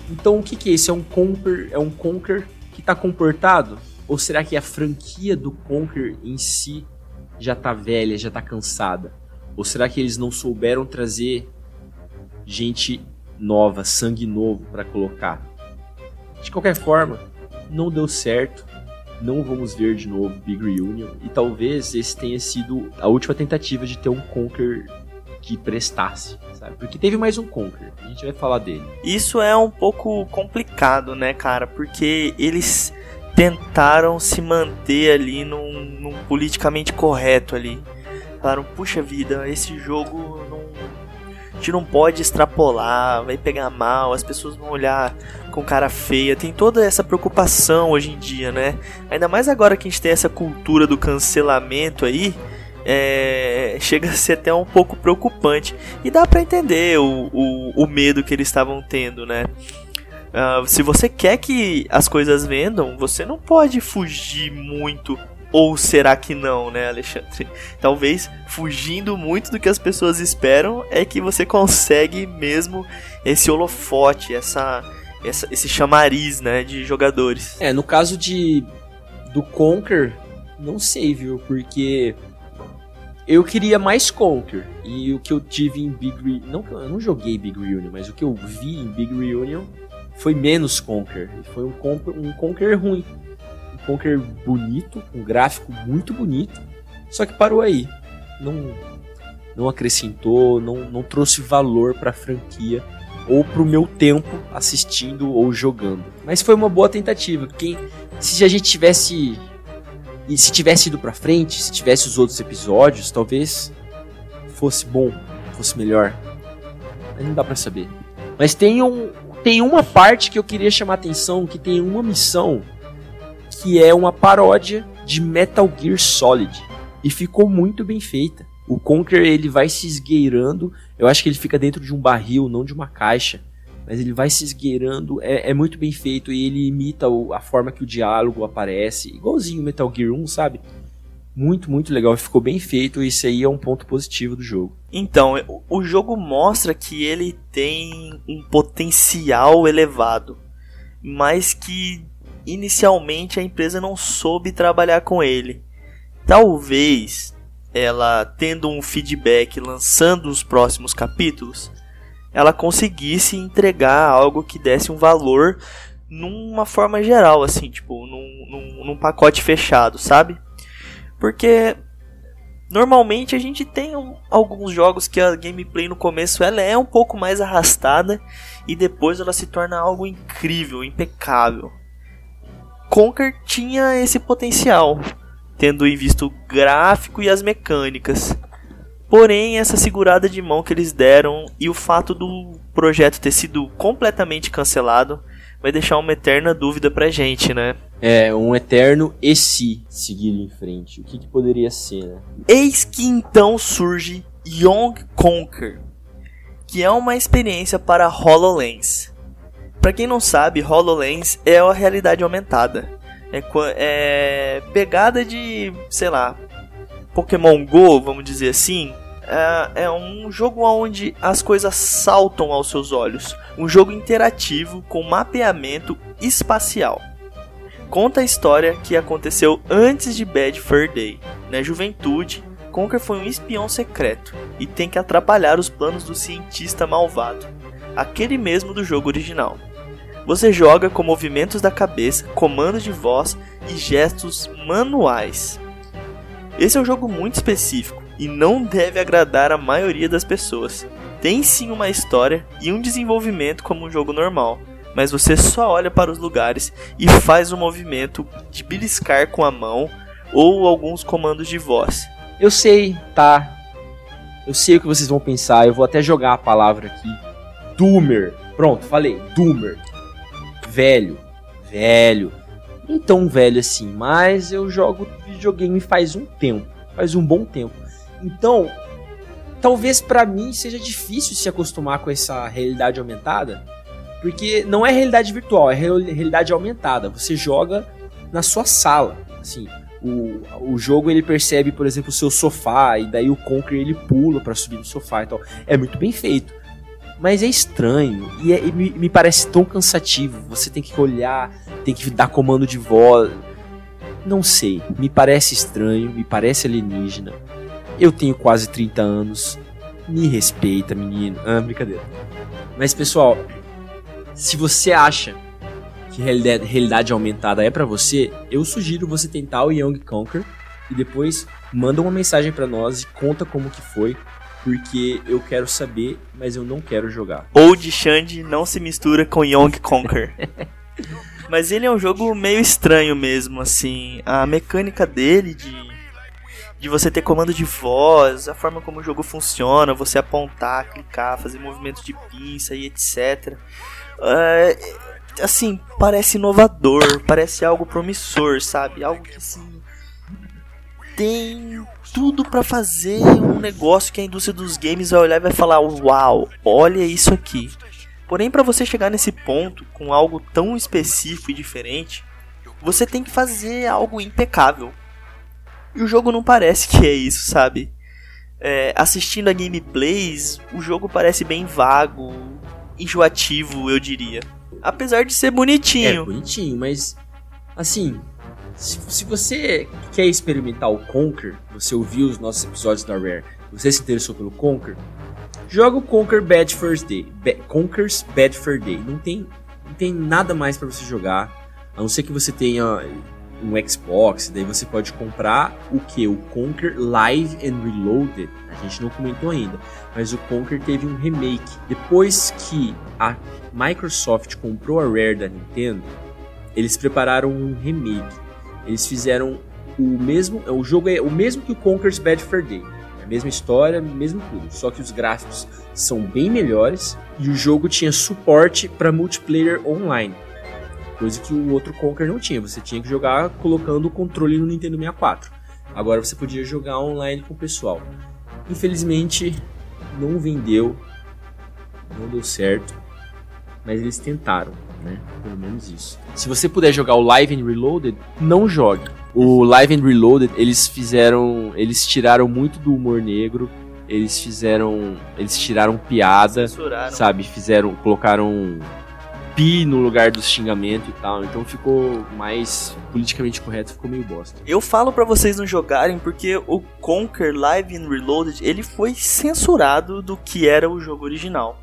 C: Então o que, que é isso? É um Conquer, é um Conquer que está comportado? Ou será que a franquia do Conquer em si já está velha, já está cansada? Ou será que eles não souberam trazer gente nova, sangue novo para colocar. De qualquer forma, não deu certo. Não vamos ver de novo Big Reunion. E talvez esse tenha sido a última tentativa de ter um Conquer que prestasse, sabe? Porque teve mais um Conquer, a gente vai falar dele.
B: Isso é um pouco complicado, né, cara? Porque eles tentaram se manter ali num, num politicamente correto ali. Falaram, puxa vida, esse jogo não gente não pode extrapolar, vai pegar mal, as pessoas vão olhar com cara feia. Tem toda essa preocupação hoje em dia, né? Ainda mais agora que a gente tem essa cultura do cancelamento aí. É, chega a ser até um pouco preocupante. E dá para entender o, o, o, medo que eles estavam tendo, né? Uh, se você quer que as coisas vendam, você não pode fugir muito ou será que não, né, Alexandre? <laughs> Talvez fugindo muito do que as pessoas esperam é que você consegue mesmo esse holofote, essa, essa esse chamariz, né, de jogadores.
C: É, no caso de do Conquer, não sei, viu? Porque eu queria mais Conquer. E o que eu tive em Big Reunion. Não, eu não joguei Big Reunion, mas o que eu vi em Big Reunion foi menos Conquer. Foi um, um Conquer ruim. Conquer bonito, um gráfico muito bonito, só que parou aí. Não, não acrescentou, não, não trouxe valor para a franquia ou para o meu tempo assistindo ou jogando. Mas foi uma boa tentativa. Quem, se a gente tivesse e se tivesse ido para frente, se tivesse os outros episódios, talvez fosse bom, fosse melhor. Mas não dá para saber. Mas tem um tem uma parte que eu queria chamar atenção, que tem uma missão que é uma paródia de Metal Gear Solid. E ficou muito bem feita. O Conker ele vai se esgueirando, eu acho que ele fica dentro de um barril, não de uma caixa, mas ele vai se esgueirando, é, é muito bem feito e ele imita o, a forma que o diálogo aparece, igualzinho Metal Gear 1, sabe? Muito, muito legal, ficou bem feito e isso aí é um ponto positivo do jogo.
B: Então, o jogo mostra que ele tem um potencial elevado, mas que inicialmente a empresa não soube trabalhar com ele. Talvez ela tendo um feedback, lançando os próximos capítulos, ela conseguisse entregar algo que desse um valor numa forma geral, assim, tipo, num, num, num pacote fechado, sabe? Porque normalmente a gente tem alguns jogos que a gameplay no começo ela é um pouco mais arrastada e depois ela se torna algo incrível, impecável. Conker tinha esse potencial, tendo em vista o gráfico e as mecânicas. Porém, essa segurada de mão que eles deram e o fato do projeto ter sido completamente cancelado vai deixar uma eterna dúvida pra gente, né?
C: É, um eterno e se seguir em frente. O que, que poderia ser, né?
B: Eis que então surge Young Conquer, que é uma experiência para HoloLens. Para quem não sabe, HoloLens é a realidade aumentada. É, é pegada de, sei lá, Pokémon Go, vamos dizer assim, é, é um jogo onde as coisas saltam aos seus olhos. Um jogo interativo com mapeamento espacial. Conta a história que aconteceu antes de Bad Fur Day. Na juventude, Conker foi um espião secreto e tem que atrapalhar os planos do cientista malvado, aquele mesmo do jogo original. Você joga com movimentos da cabeça, comandos de voz e gestos manuais. Esse é um jogo muito específico e não deve agradar a maioria das pessoas. Tem sim uma história e um desenvolvimento como um jogo normal, mas você só olha para os lugares e faz o um movimento de beliscar com a mão ou alguns comandos de voz.
C: Eu sei, tá? Eu sei o que vocês vão pensar, eu vou até jogar a palavra aqui. Doomer. Pronto, falei, Doomer. Velho, velho. Nem tão velho assim, mas eu jogo videogame faz um tempo, faz um bom tempo. Então, talvez para mim seja difícil se acostumar com essa realidade aumentada, porque não é realidade virtual, é realidade aumentada. Você joga na sua sala, assim. O, o jogo ele percebe, por exemplo, o seu sofá e daí o Conquer ele pula para subir no sofá e tal. É muito bem feito. Mas é estranho e, é, e me, me parece tão cansativo. Você tem que olhar, tem que dar comando de voz. Não sei, me parece estranho, me parece alienígena. Eu tenho quase 30 anos. Me respeita, menino. Ah, brincadeira. Mas pessoal, se você acha que realidade, realidade aumentada é para você, eu sugiro você tentar o Young Conquer e depois manda uma mensagem para nós e conta como que foi, porque eu quero saber, mas eu não quero jogar.
B: Old Shandy não se mistura com Young Conquer. <laughs> mas ele é um jogo meio estranho mesmo, assim, a mecânica dele de de você ter comando de voz, a forma como o jogo funciona, você apontar, clicar, fazer movimentos de pinça e etc. É, assim, parece inovador, parece algo promissor, sabe? Algo que assim tem tudo para fazer um negócio que a indústria dos games vai olhar e vai falar: "Uau, olha isso aqui". Porém, para você chegar nesse ponto com algo tão específico e diferente, você tem que fazer algo impecável. E o jogo não parece que é isso, sabe? É, assistindo a gameplays, o jogo parece bem vago, enjoativo, eu diria. Apesar de ser bonitinho.
C: É bonitinho, mas assim, se, se, você quer experimentar o Conquer, você ouviu os nossos episódios da Rare, você se interessou pelo Conquer, joga o Conquer Bad First Day. Ba Conquer's Bad First Day. Não tem, não tem nada mais para você jogar, a não ser que você tenha um Xbox, daí você pode comprar o que? O Conquer Live and Reloaded. A gente não comentou ainda, mas o Conquer teve um remake. Depois que a Microsoft comprou a Rare da Nintendo, eles prepararam um remake. Eles fizeram o mesmo, o jogo é o mesmo que o Conquer's Bad Fur Day. É a mesma história, mesmo tudo, só que os gráficos são bem melhores e o jogo tinha suporte para multiplayer online coisa que o outro Conker não tinha. Você tinha que jogar colocando o controle no Nintendo 64. Agora você podia jogar online com o pessoal. Infelizmente, não vendeu, não deu certo, mas eles tentaram, né? Pelo menos isso. Se você puder jogar o Live and Reloaded, não jogue. O Live and Reloaded, eles fizeram, eles tiraram muito do humor negro, eles fizeram, eles tiraram piada,
B: Censuraram.
C: sabe? Fizeram, colocaram pi no lugar do xingamento e tal. Então ficou mais politicamente correto, ficou meio bosta.
B: Eu falo para vocês não jogarem porque o Conquer Live and Reloaded ele foi censurado do que era o jogo original.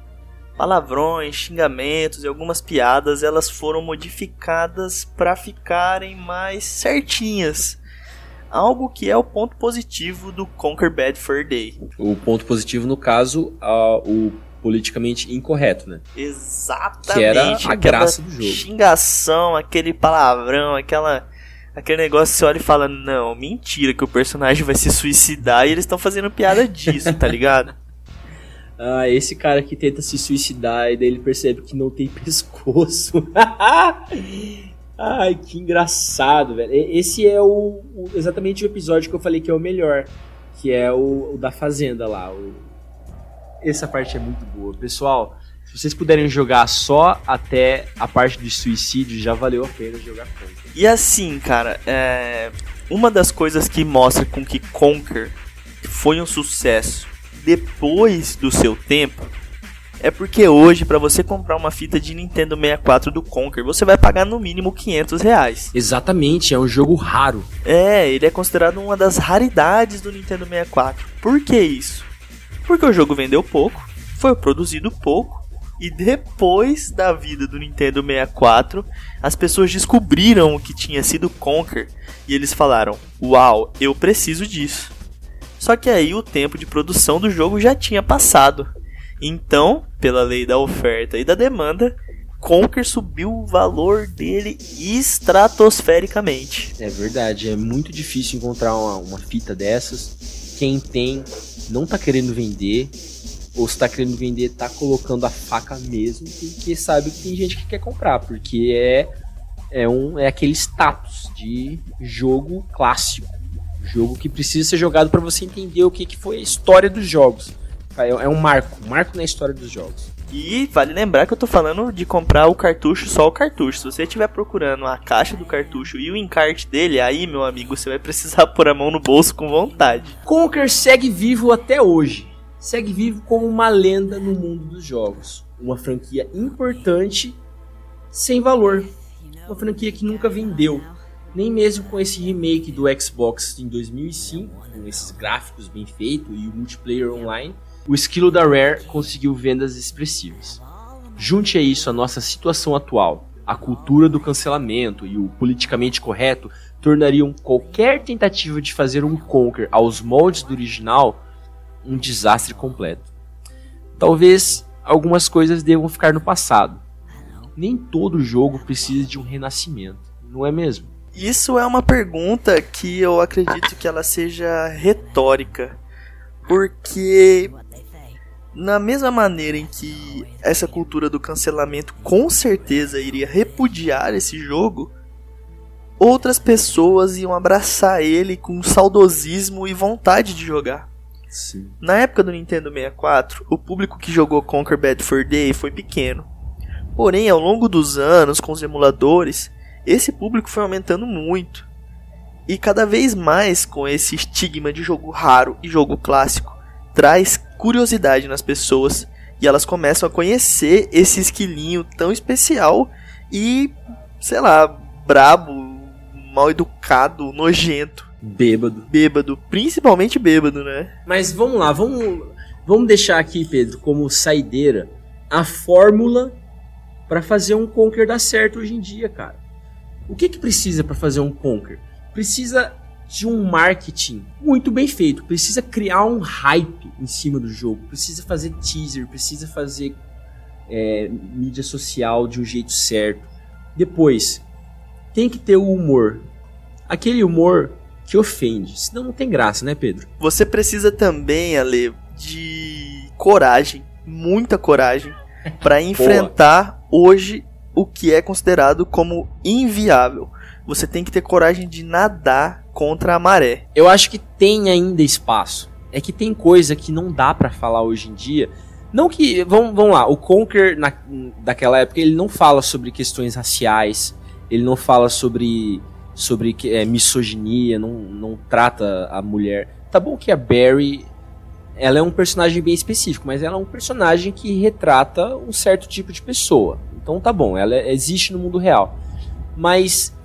B: Palavrões, xingamentos e algumas piadas elas foram modificadas para ficarem mais certinhas. Algo que é o ponto positivo do Conquer Bad Fur Day.
C: O ponto positivo, no caso, uh, o politicamente incorreto, né?
B: Exatamente.
C: Que era a graça do jogo.
B: Xingação, aquele palavrão, aquela Aquele negócio que você olha e fala, não, mentira, que o personagem vai se suicidar e eles estão fazendo piada disso, tá ligado? <laughs>
C: Ah, esse cara que tenta se suicidar e daí ele percebe que não tem <laughs> pescoço. <laughs> Ai, que engraçado, velho. Esse é o, o, exatamente o episódio que eu falei que é o melhor, que é o, o da fazenda lá. Essa parte é muito boa. Pessoal, se vocês puderem jogar só até a parte do suicídio, já valeu a pena jogar Conker.
B: E assim, cara, é... uma das coisas que mostra com que Conker foi um sucesso depois do seu tempo é porque hoje, para você comprar uma fita de Nintendo 64 do Conker, você vai pagar no mínimo 500 reais.
C: Exatamente, é um jogo raro.
B: É, ele é considerado uma das raridades do Nintendo 64. Por que isso? Porque o jogo vendeu pouco, foi produzido pouco e depois da vida do Nintendo 64, as pessoas descobriram o que tinha sido Conker e eles falaram: Uau, eu preciso disso. Só que aí o tempo de produção do jogo já tinha passado. Então, pela lei da oferta e da demanda, Conker subiu o valor dele estratosfericamente.
C: É verdade, é muito difícil encontrar uma, uma fita dessas. Quem tem não tá querendo vender, ou se tá querendo vender, tá colocando a faca mesmo, porque sabe que tem gente que quer comprar, porque é, é, um, é aquele status de jogo clássico. Jogo que precisa ser jogado para você entender o que, que foi a história dos jogos. É, é um marco, um marco na história dos jogos.
B: E vale lembrar que eu tô falando de comprar o cartucho, só o cartucho. Se você estiver procurando a caixa do cartucho e o encarte dele, aí, meu amigo, você vai precisar <laughs> pôr a mão no bolso com vontade.
C: Conker segue vivo até hoje segue vivo como uma lenda no mundo dos jogos. Uma franquia importante, sem valor. Uma franquia que nunca vendeu. Nem mesmo com esse remake do Xbox em 2005, com esses gráficos bem feitos e o multiplayer online, o esquilo da Rare conseguiu vendas expressivas. Junte a isso a nossa situação atual, a cultura do cancelamento e o politicamente correto tornariam qualquer tentativa de fazer um Conquer aos moldes do original um desastre completo. Talvez algumas coisas devam ficar no passado. Nem todo jogo precisa de um renascimento, não é mesmo?
B: Isso é uma pergunta que eu acredito que ela seja retórica, porque na mesma maneira em que essa cultura do cancelamento com certeza iria repudiar esse jogo, outras pessoas iam abraçar ele com saudosismo e vontade de jogar.
C: Sim.
B: Na época do Nintendo 64, o público que jogou Conquer Bad for Day foi pequeno. Porém, ao longo dos anos, com os emuladores, esse público foi aumentando muito. E cada vez mais com esse estigma de jogo raro e jogo clássico, traz curiosidade nas pessoas e elas começam a conhecer esse esquilinho tão especial e, sei lá, brabo, mal educado, nojento
C: Bêbado.
B: Bêbado, principalmente bêbado, né?
C: Mas vamos lá, vamos, vamos deixar aqui, Pedro, como saideira, a fórmula para fazer um Conquer dar certo hoje em dia, cara. O que que precisa para fazer um Conquer? Precisa de um marketing muito bem feito, precisa criar um hype em cima do jogo, precisa fazer teaser, precisa fazer é, mídia social de um jeito certo. Depois, tem que ter o humor. Aquele humor que ofende. Senão não tem graça, né, Pedro?
B: Você precisa também, Ale, de coragem, muita coragem, <laughs> para enfrentar hoje o que é considerado como inviável. Você tem que ter coragem de nadar contra a maré.
C: Eu acho que tem ainda espaço. É que tem coisa que não dá para falar hoje em dia. Não que. Vamos, vamos lá, o Conker na, daquela época ele não fala sobre questões raciais, ele não fala sobre sobre é, misoginia, não, não trata a mulher. Tá bom que a Barry ela é um personagem bem específico, mas ela é um personagem que retrata um certo tipo de pessoa. Então tá bom, ela existe no mundo real. Mas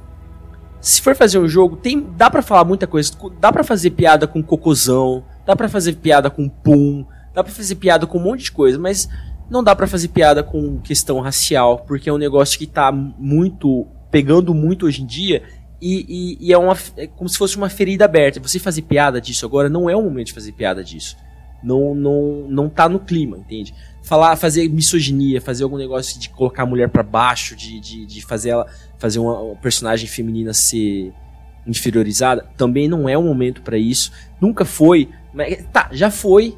C: se for fazer um jogo, tem dá para falar muita coisa, dá para fazer piada com cocôzão, dá para fazer piada com pum, dá para fazer piada com um monte de coisa, mas não dá para fazer piada com questão racial, porque é um negócio que tá muito pegando muito hoje em dia e, e, e, é, uma, é como se fosse uma ferida aberta. Você fazer piada disso agora não é o momento de fazer piada disso. Não, não, não tá no clima, entende? Falar, fazer misoginia, fazer algum negócio de colocar a mulher para baixo, de, de, de fazer ela fazer uma, uma, personagem feminina ser inferiorizada, também não é o momento para isso. Nunca foi. Mas, tá, já foi.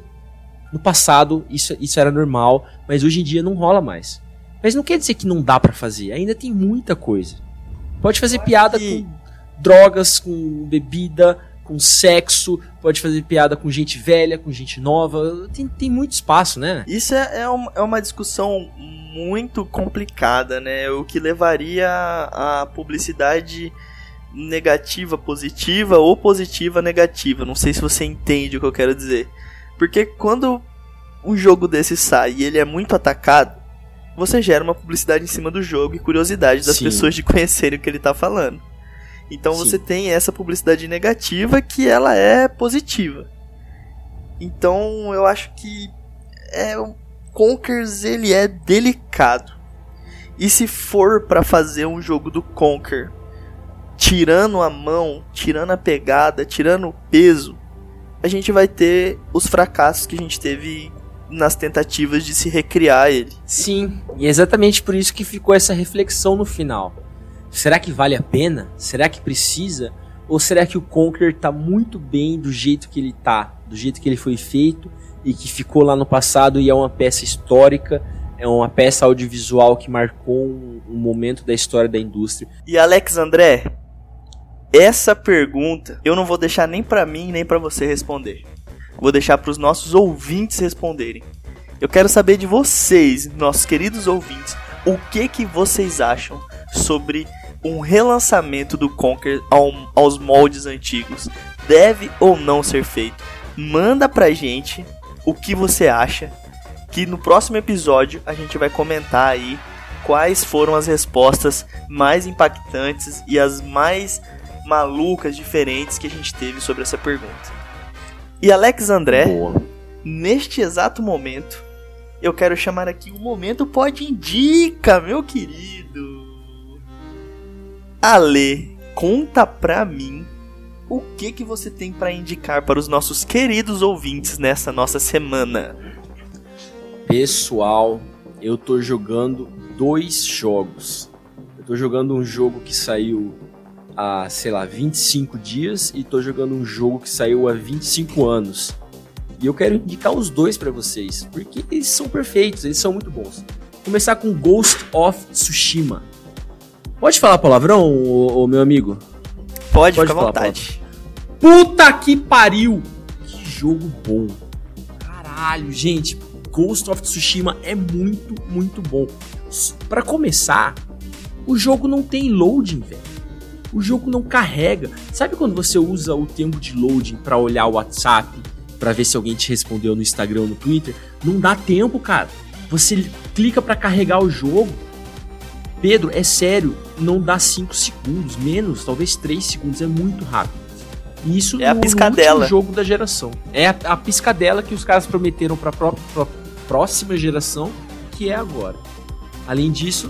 C: No passado isso, isso era normal, mas hoje em dia não rola mais. Mas não quer dizer que não dá para fazer. Ainda tem muita coisa. Pode fazer piada
B: que-
C: com drogas, com bebida, com sexo. Pode fazer piada com gente velha, com gente nova. Tem, tem muito espaço, né?
B: Isso é, é, um- é uma discussão muito complicada, né? O que levaria a publicidade negativa positiva ou positiva negativa. Não sei se você entende o que eu quero dizer. Porque quando um jogo desse sai e ele é muito atacado, você gera uma publicidade em cima do jogo e curiosidade das
C: Sim.
B: pessoas de conhecerem o que ele tá falando. Então
C: Sim.
B: você tem essa publicidade negativa que ela é positiva. Então eu acho que é o Conkers ele é delicado. E se for pra fazer um jogo do Conker tirando a mão, tirando a pegada, tirando o peso, a gente vai ter os fracassos que a gente teve nas tentativas de se recriar ele.
C: Sim, e é exatamente por isso que ficou essa reflexão no final. Será que vale a pena? Será que precisa? Ou será que o Conquer tá muito bem do jeito que ele tá, do jeito que ele foi feito e que ficou lá no passado e é uma peça histórica, é uma peça audiovisual que marcou um, um momento da história da indústria?
B: E Alex André, essa pergunta eu não vou deixar nem pra mim nem pra você responder. Vou deixar pros nossos ouvintes responderem. Eu quero saber de vocês, nossos queridos ouvintes, o que que vocês acham sobre um relançamento do Conquer ao- aos moldes antigos. Deve ou não ser feito? Manda pra gente o que você acha, que no próximo episódio a gente vai comentar aí quais foram as respostas mais impactantes e as mais malucas, diferentes que a gente teve sobre essa pergunta. E Alex André,
C: Boa.
B: neste exato momento, eu quero chamar aqui o momento pode indica, meu querido. Ale, conta pra mim o que que você tem pra indicar para os nossos queridos ouvintes nessa nossa semana.
C: Pessoal, eu tô jogando dois jogos. Eu tô jogando um jogo que saiu há, sei lá, 25 dias e tô jogando um jogo que saiu há 25 anos. E eu quero indicar os dois pra vocês, porque eles são perfeitos, eles são muito bons. Começar com Ghost of Tsushima. Pode falar palavrão, ô, ô, meu amigo?
B: Pode,
C: Pode
B: ficar à
C: falar,
B: vontade.
C: Puta que pariu! Que jogo bom. Caralho, gente. Ghost of Tsushima é muito, muito bom. Pra começar, o jogo não tem loading, velho. O jogo não carrega. Sabe quando você usa o tempo de loading pra olhar o WhatsApp, Pra ver se alguém te respondeu no Instagram ou no Twitter? Não dá tempo, cara. Você clica pra carregar o jogo. Pedro, é sério, não dá 5 segundos, menos, talvez 3 segundos, é muito rápido. E isso
B: É a
C: no-
B: piscadela.
C: no jogo da geração. É a, a piscadela que os caras prometeram pra, pró- pró- próxima geração, que é agora. Além disso,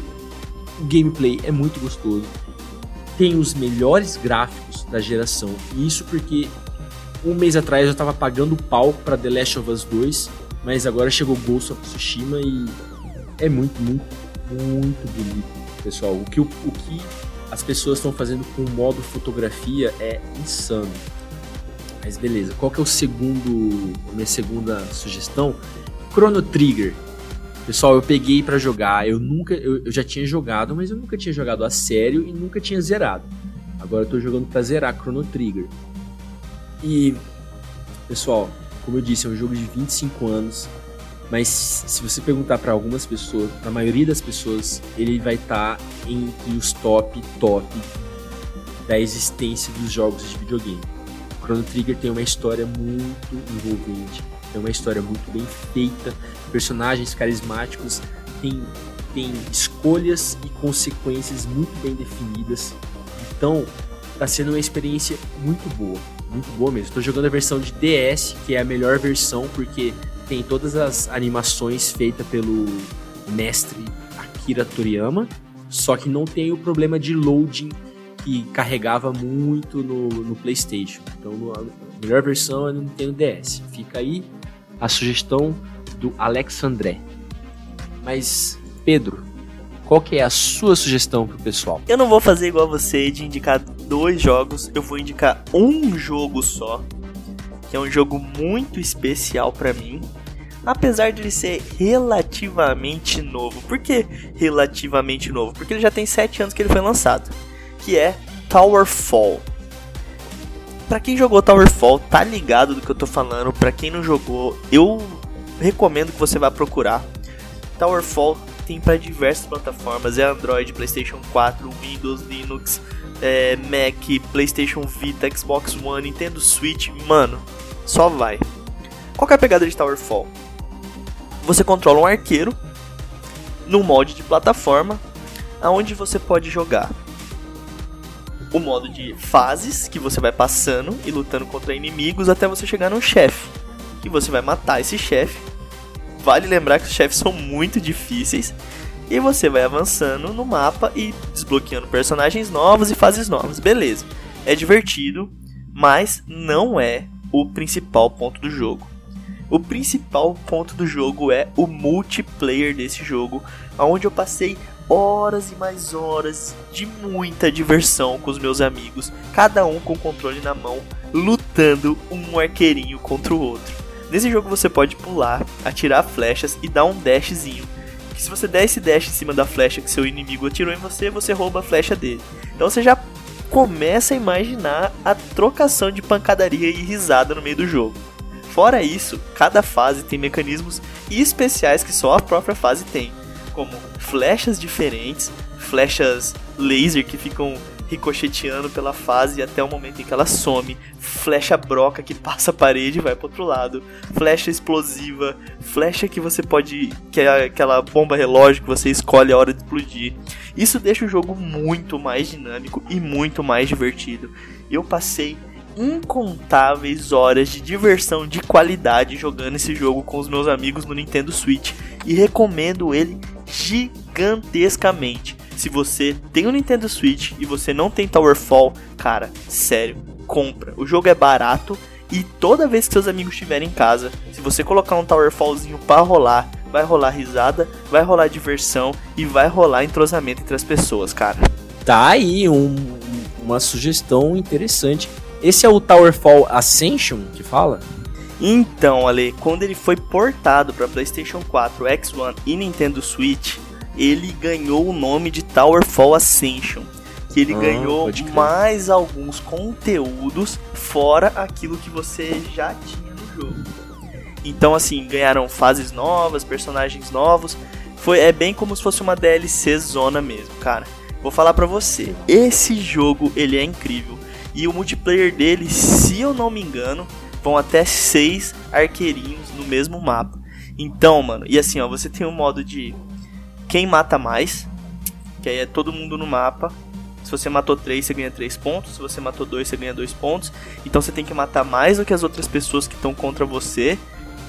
C: o gameplay é muito gostoso. Tem os melhores gráficos da geração. E isso porque um mês atrás eu tava pagando pau pra The Last of Us 2, mas agora chegou Ghost of Tsushima e é muito, muito, muito bonito, pessoal. O que, o, que as pessoas estão fazendo com o modo fotografia é insano. Mas beleza, qual que é o segundo, a minha segunda sugestão? Chrono Trigger. Pessoal, eu peguei pra jogar, eu nunca, eu, eu já tinha jogado, mas eu nunca tinha jogado a sério e nunca tinha zerado. Agora eu tô jogando pra zerar Chrono Trigger. E, pessoal, como eu disse, é um jogo de 25 anos, mas se você perguntar pra algumas pessoas, pra maioria das pessoas, ele vai estar entre os top, top da existência dos jogos de videogame. Chrono Trigger tem uma história muito envolvente, tem uma história muito bem feita, personagens carismáticos, tem, tem escolhas e consequências muito bem definidas. Então, tá sendo uma experiência muito boa, muito boa mesmo. Tô jogando a versão de DS, que é a melhor versão porque tem todas as animações feitas pelo mestre Akira Toriyama, só que não tem o problema de loading que carregava muito no, no PlayStation. Então, a melhor versão é no Nintendo DS. Fica aí a sugestão do Alex André. Mas, Pedro, qual que é a sua sugestão pro pessoal?
B: Eu não vou fazer igual você de indicar dois jogos, eu vou indicar um jogo só, que é um jogo muito especial para mim, apesar de ele ser relativamente novo. Por que relativamente novo? Porque ele já tem 7 anos que ele foi lançado, que é Towerfall. Pra quem jogou Towerfall, tá ligado do que eu tô falando. Pra quem não jogou, eu recomendo que você vá procurar. Towerfall tem para diversas plataformas, é Android, PlayStation 4, Windows, Linux, é, Mac, PlayStation Vita, Xbox One, Nintendo Switch, mano, só vai. Qual é a pegada de Towerfall? Você controla um arqueiro no mod de plataforma, aonde você pode jogar o modo de fases que você vai passando e lutando contra inimigos até você chegar num chefe, que você vai matar esse chefe Vale lembrar que os chefes são muito difíceis. E você vai avançando no mapa e desbloqueando personagens novos e fases novas. Beleza. É divertido, mas não é o principal ponto do jogo. O principal ponto do jogo é o multiplayer desse jogo, onde eu passei horas e mais horas de muita diversão com os meus amigos, cada um com o controle na mão, lutando um arqueirinho contra o outro. Nesse jogo você pode pular, atirar flechas e dar um dashzinho. Que se você der esse dash em cima da flecha que seu inimigo atirou em você, você rouba a flecha dele. Então você já começa a imaginar a trocação de pancadaria e risada no meio do jogo. Fora isso, cada fase tem mecanismos especiais que só a própria fase tem, como flechas diferentes, flechas laser que ficam ricocheteando pela fase até o momento em que ela some. Flecha broca que passa a parede e vai pro outro lado. Flecha explosiva. Flecha que você pode. que é aquela bomba relógio que você escolhe a hora de explodir. Isso deixa o jogo muito mais dinâmico e muito mais divertido. Eu passei incontáveis horas de diversão de qualidade jogando esse jogo com os meus amigos no Nintendo Switch e recomendo ele gigantescamente. Se você tem um Nintendo Switch e você não tem Towerfall, cara, sério, compra. O jogo é barato e toda vez que seus amigos estiverem em casa, se você colocar um Towerfallzinho para rolar, vai rolar risada, vai rolar diversão e vai rolar entrosamento entre as pessoas, cara.
C: Tá aí um, uma sugestão interessante. Esse é o Towerfall Ascension que fala?
B: Então, Ale, quando ele foi portado para PlayStation 4, X1 e Nintendo Switch, ele ganhou o nome de Towerfall Ascension. Que ele ah, ganhou mais alguns conteúdos fora aquilo que você já tinha no jogo. Então, assim, ganharam fases novas, personagens novos. Foi, é bem como se fosse uma DLC zona mesmo, cara. Vou falar pra você, esse jogo ele é incrível. E o multiplayer dele, se eu não me engano, vão até seis arqueirinhos no mesmo mapa. Então, mano, e assim, ó, você tem um modo de quem mata mais, que aí é todo mundo no mapa. Se você matou 3, você ganha 3 pontos. Se você matou 2, você ganha 2 pontos. Então você tem que matar mais do que as outras pessoas que estão contra você.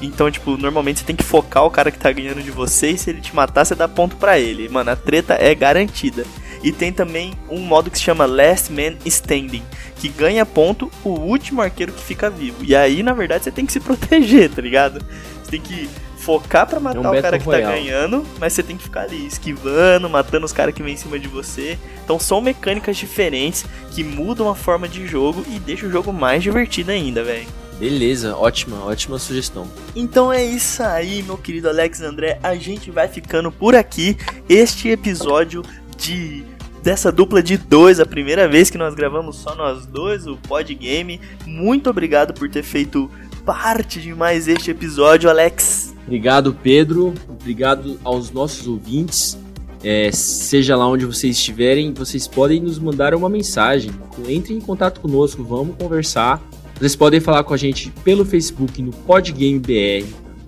B: Então, tipo, normalmente você tem que focar o cara que tá ganhando de você. E se ele te matar, você dá ponto pra ele. Mano, a treta é garantida. E tem também um modo que se chama Last Man Standing, que ganha ponto o último arqueiro que fica vivo. E aí, na verdade, você tem que se <laughs> proteger, tá ligado? Você tem que focar para matar é um o cara que tá Royale. tá ganhando, mas você tem que ficar ali esquivando, matando os caras que vem em cima de você. Então são mecânicas diferentes que mudam a forma de jogo e deixam o jogo mais divertido ainda, velho.
C: Beleza, ótima, ótima sugestão.
B: Então é isso aí, meu querido Alex André. A gente vai ficando por aqui. Este episódio de dessa dupla de dois, a primeira vez que nós gravamos só nós dois, o Pod Game. Muito obrigado por ter feito parte de mais este episódio, Alex.
C: Obrigado, Pedro. Obrigado aos nossos ouvintes. É, seja lá onde vocês estiverem, vocês podem nos mandar uma mensagem. Entre em contato conosco, vamos conversar. Vocês podem falar com a gente pelo Facebook no PodGameBR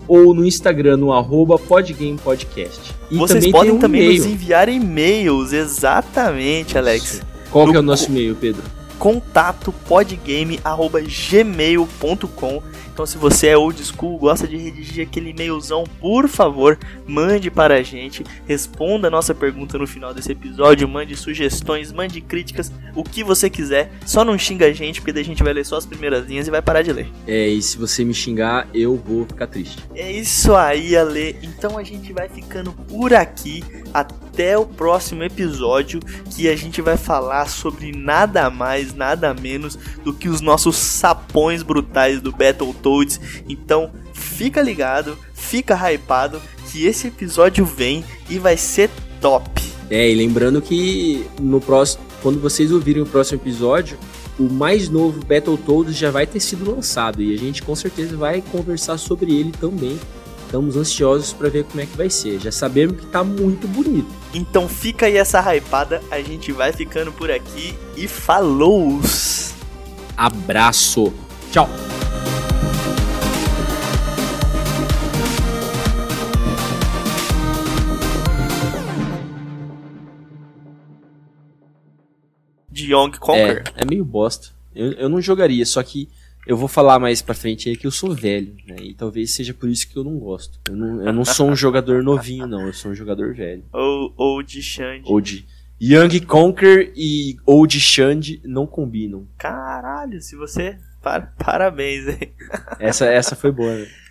C: ou no Instagram no arroba PodGamePodcast.
B: E vocês também podem um também nos enviar e-mails, exatamente, Alex.
C: Qual no, que é o nosso e-mail, Pedro?
B: contato podgame@gmail.com. Então se você é old school, gosta de redigir aquele e-mailzão, por favor, mande para a gente, responda a nossa pergunta no final desse episódio, mande sugestões, mande críticas, o que você quiser. Só não xinga a gente, porque daí a gente vai ler só as primeiras linhas e vai parar de ler.
C: É, e se você me xingar, eu vou ficar triste.
B: É isso aí, Ale. Então a gente vai ficando por aqui. Até o próximo episódio que a gente vai falar sobre nada mais, nada menos do que os nossos sapões brutais do Battletoads. Então, fica ligado, fica hypado que esse episódio vem e vai ser top.
C: É, e lembrando que no próximo, quando vocês ouvirem o próximo episódio, o mais novo Battletoads já vai ter sido lançado e a gente com certeza vai conversar sobre ele também. Estamos ansiosos para ver como é que vai ser. Já sabemos que tá muito bonito.
B: Então fica aí essa hypada, a gente vai ficando por aqui e falou!
C: Abraço. Tchau.
B: De Young Conquer.
C: É, é meio bosta. Eu, eu não jogaria, só que eu vou falar mais pra frente aí que eu sou velho, né? E talvez seja por isso que eu não gosto. Eu não, eu não sou um <laughs> jogador novinho, não. Eu sou um jogador velho.
B: Ou, ou de Xande.
C: Ou de Young Conquer e Old Xande não combinam.
B: Caralho, se você. Par- Parabéns, hein?
C: Essa, essa foi boa, né? <laughs>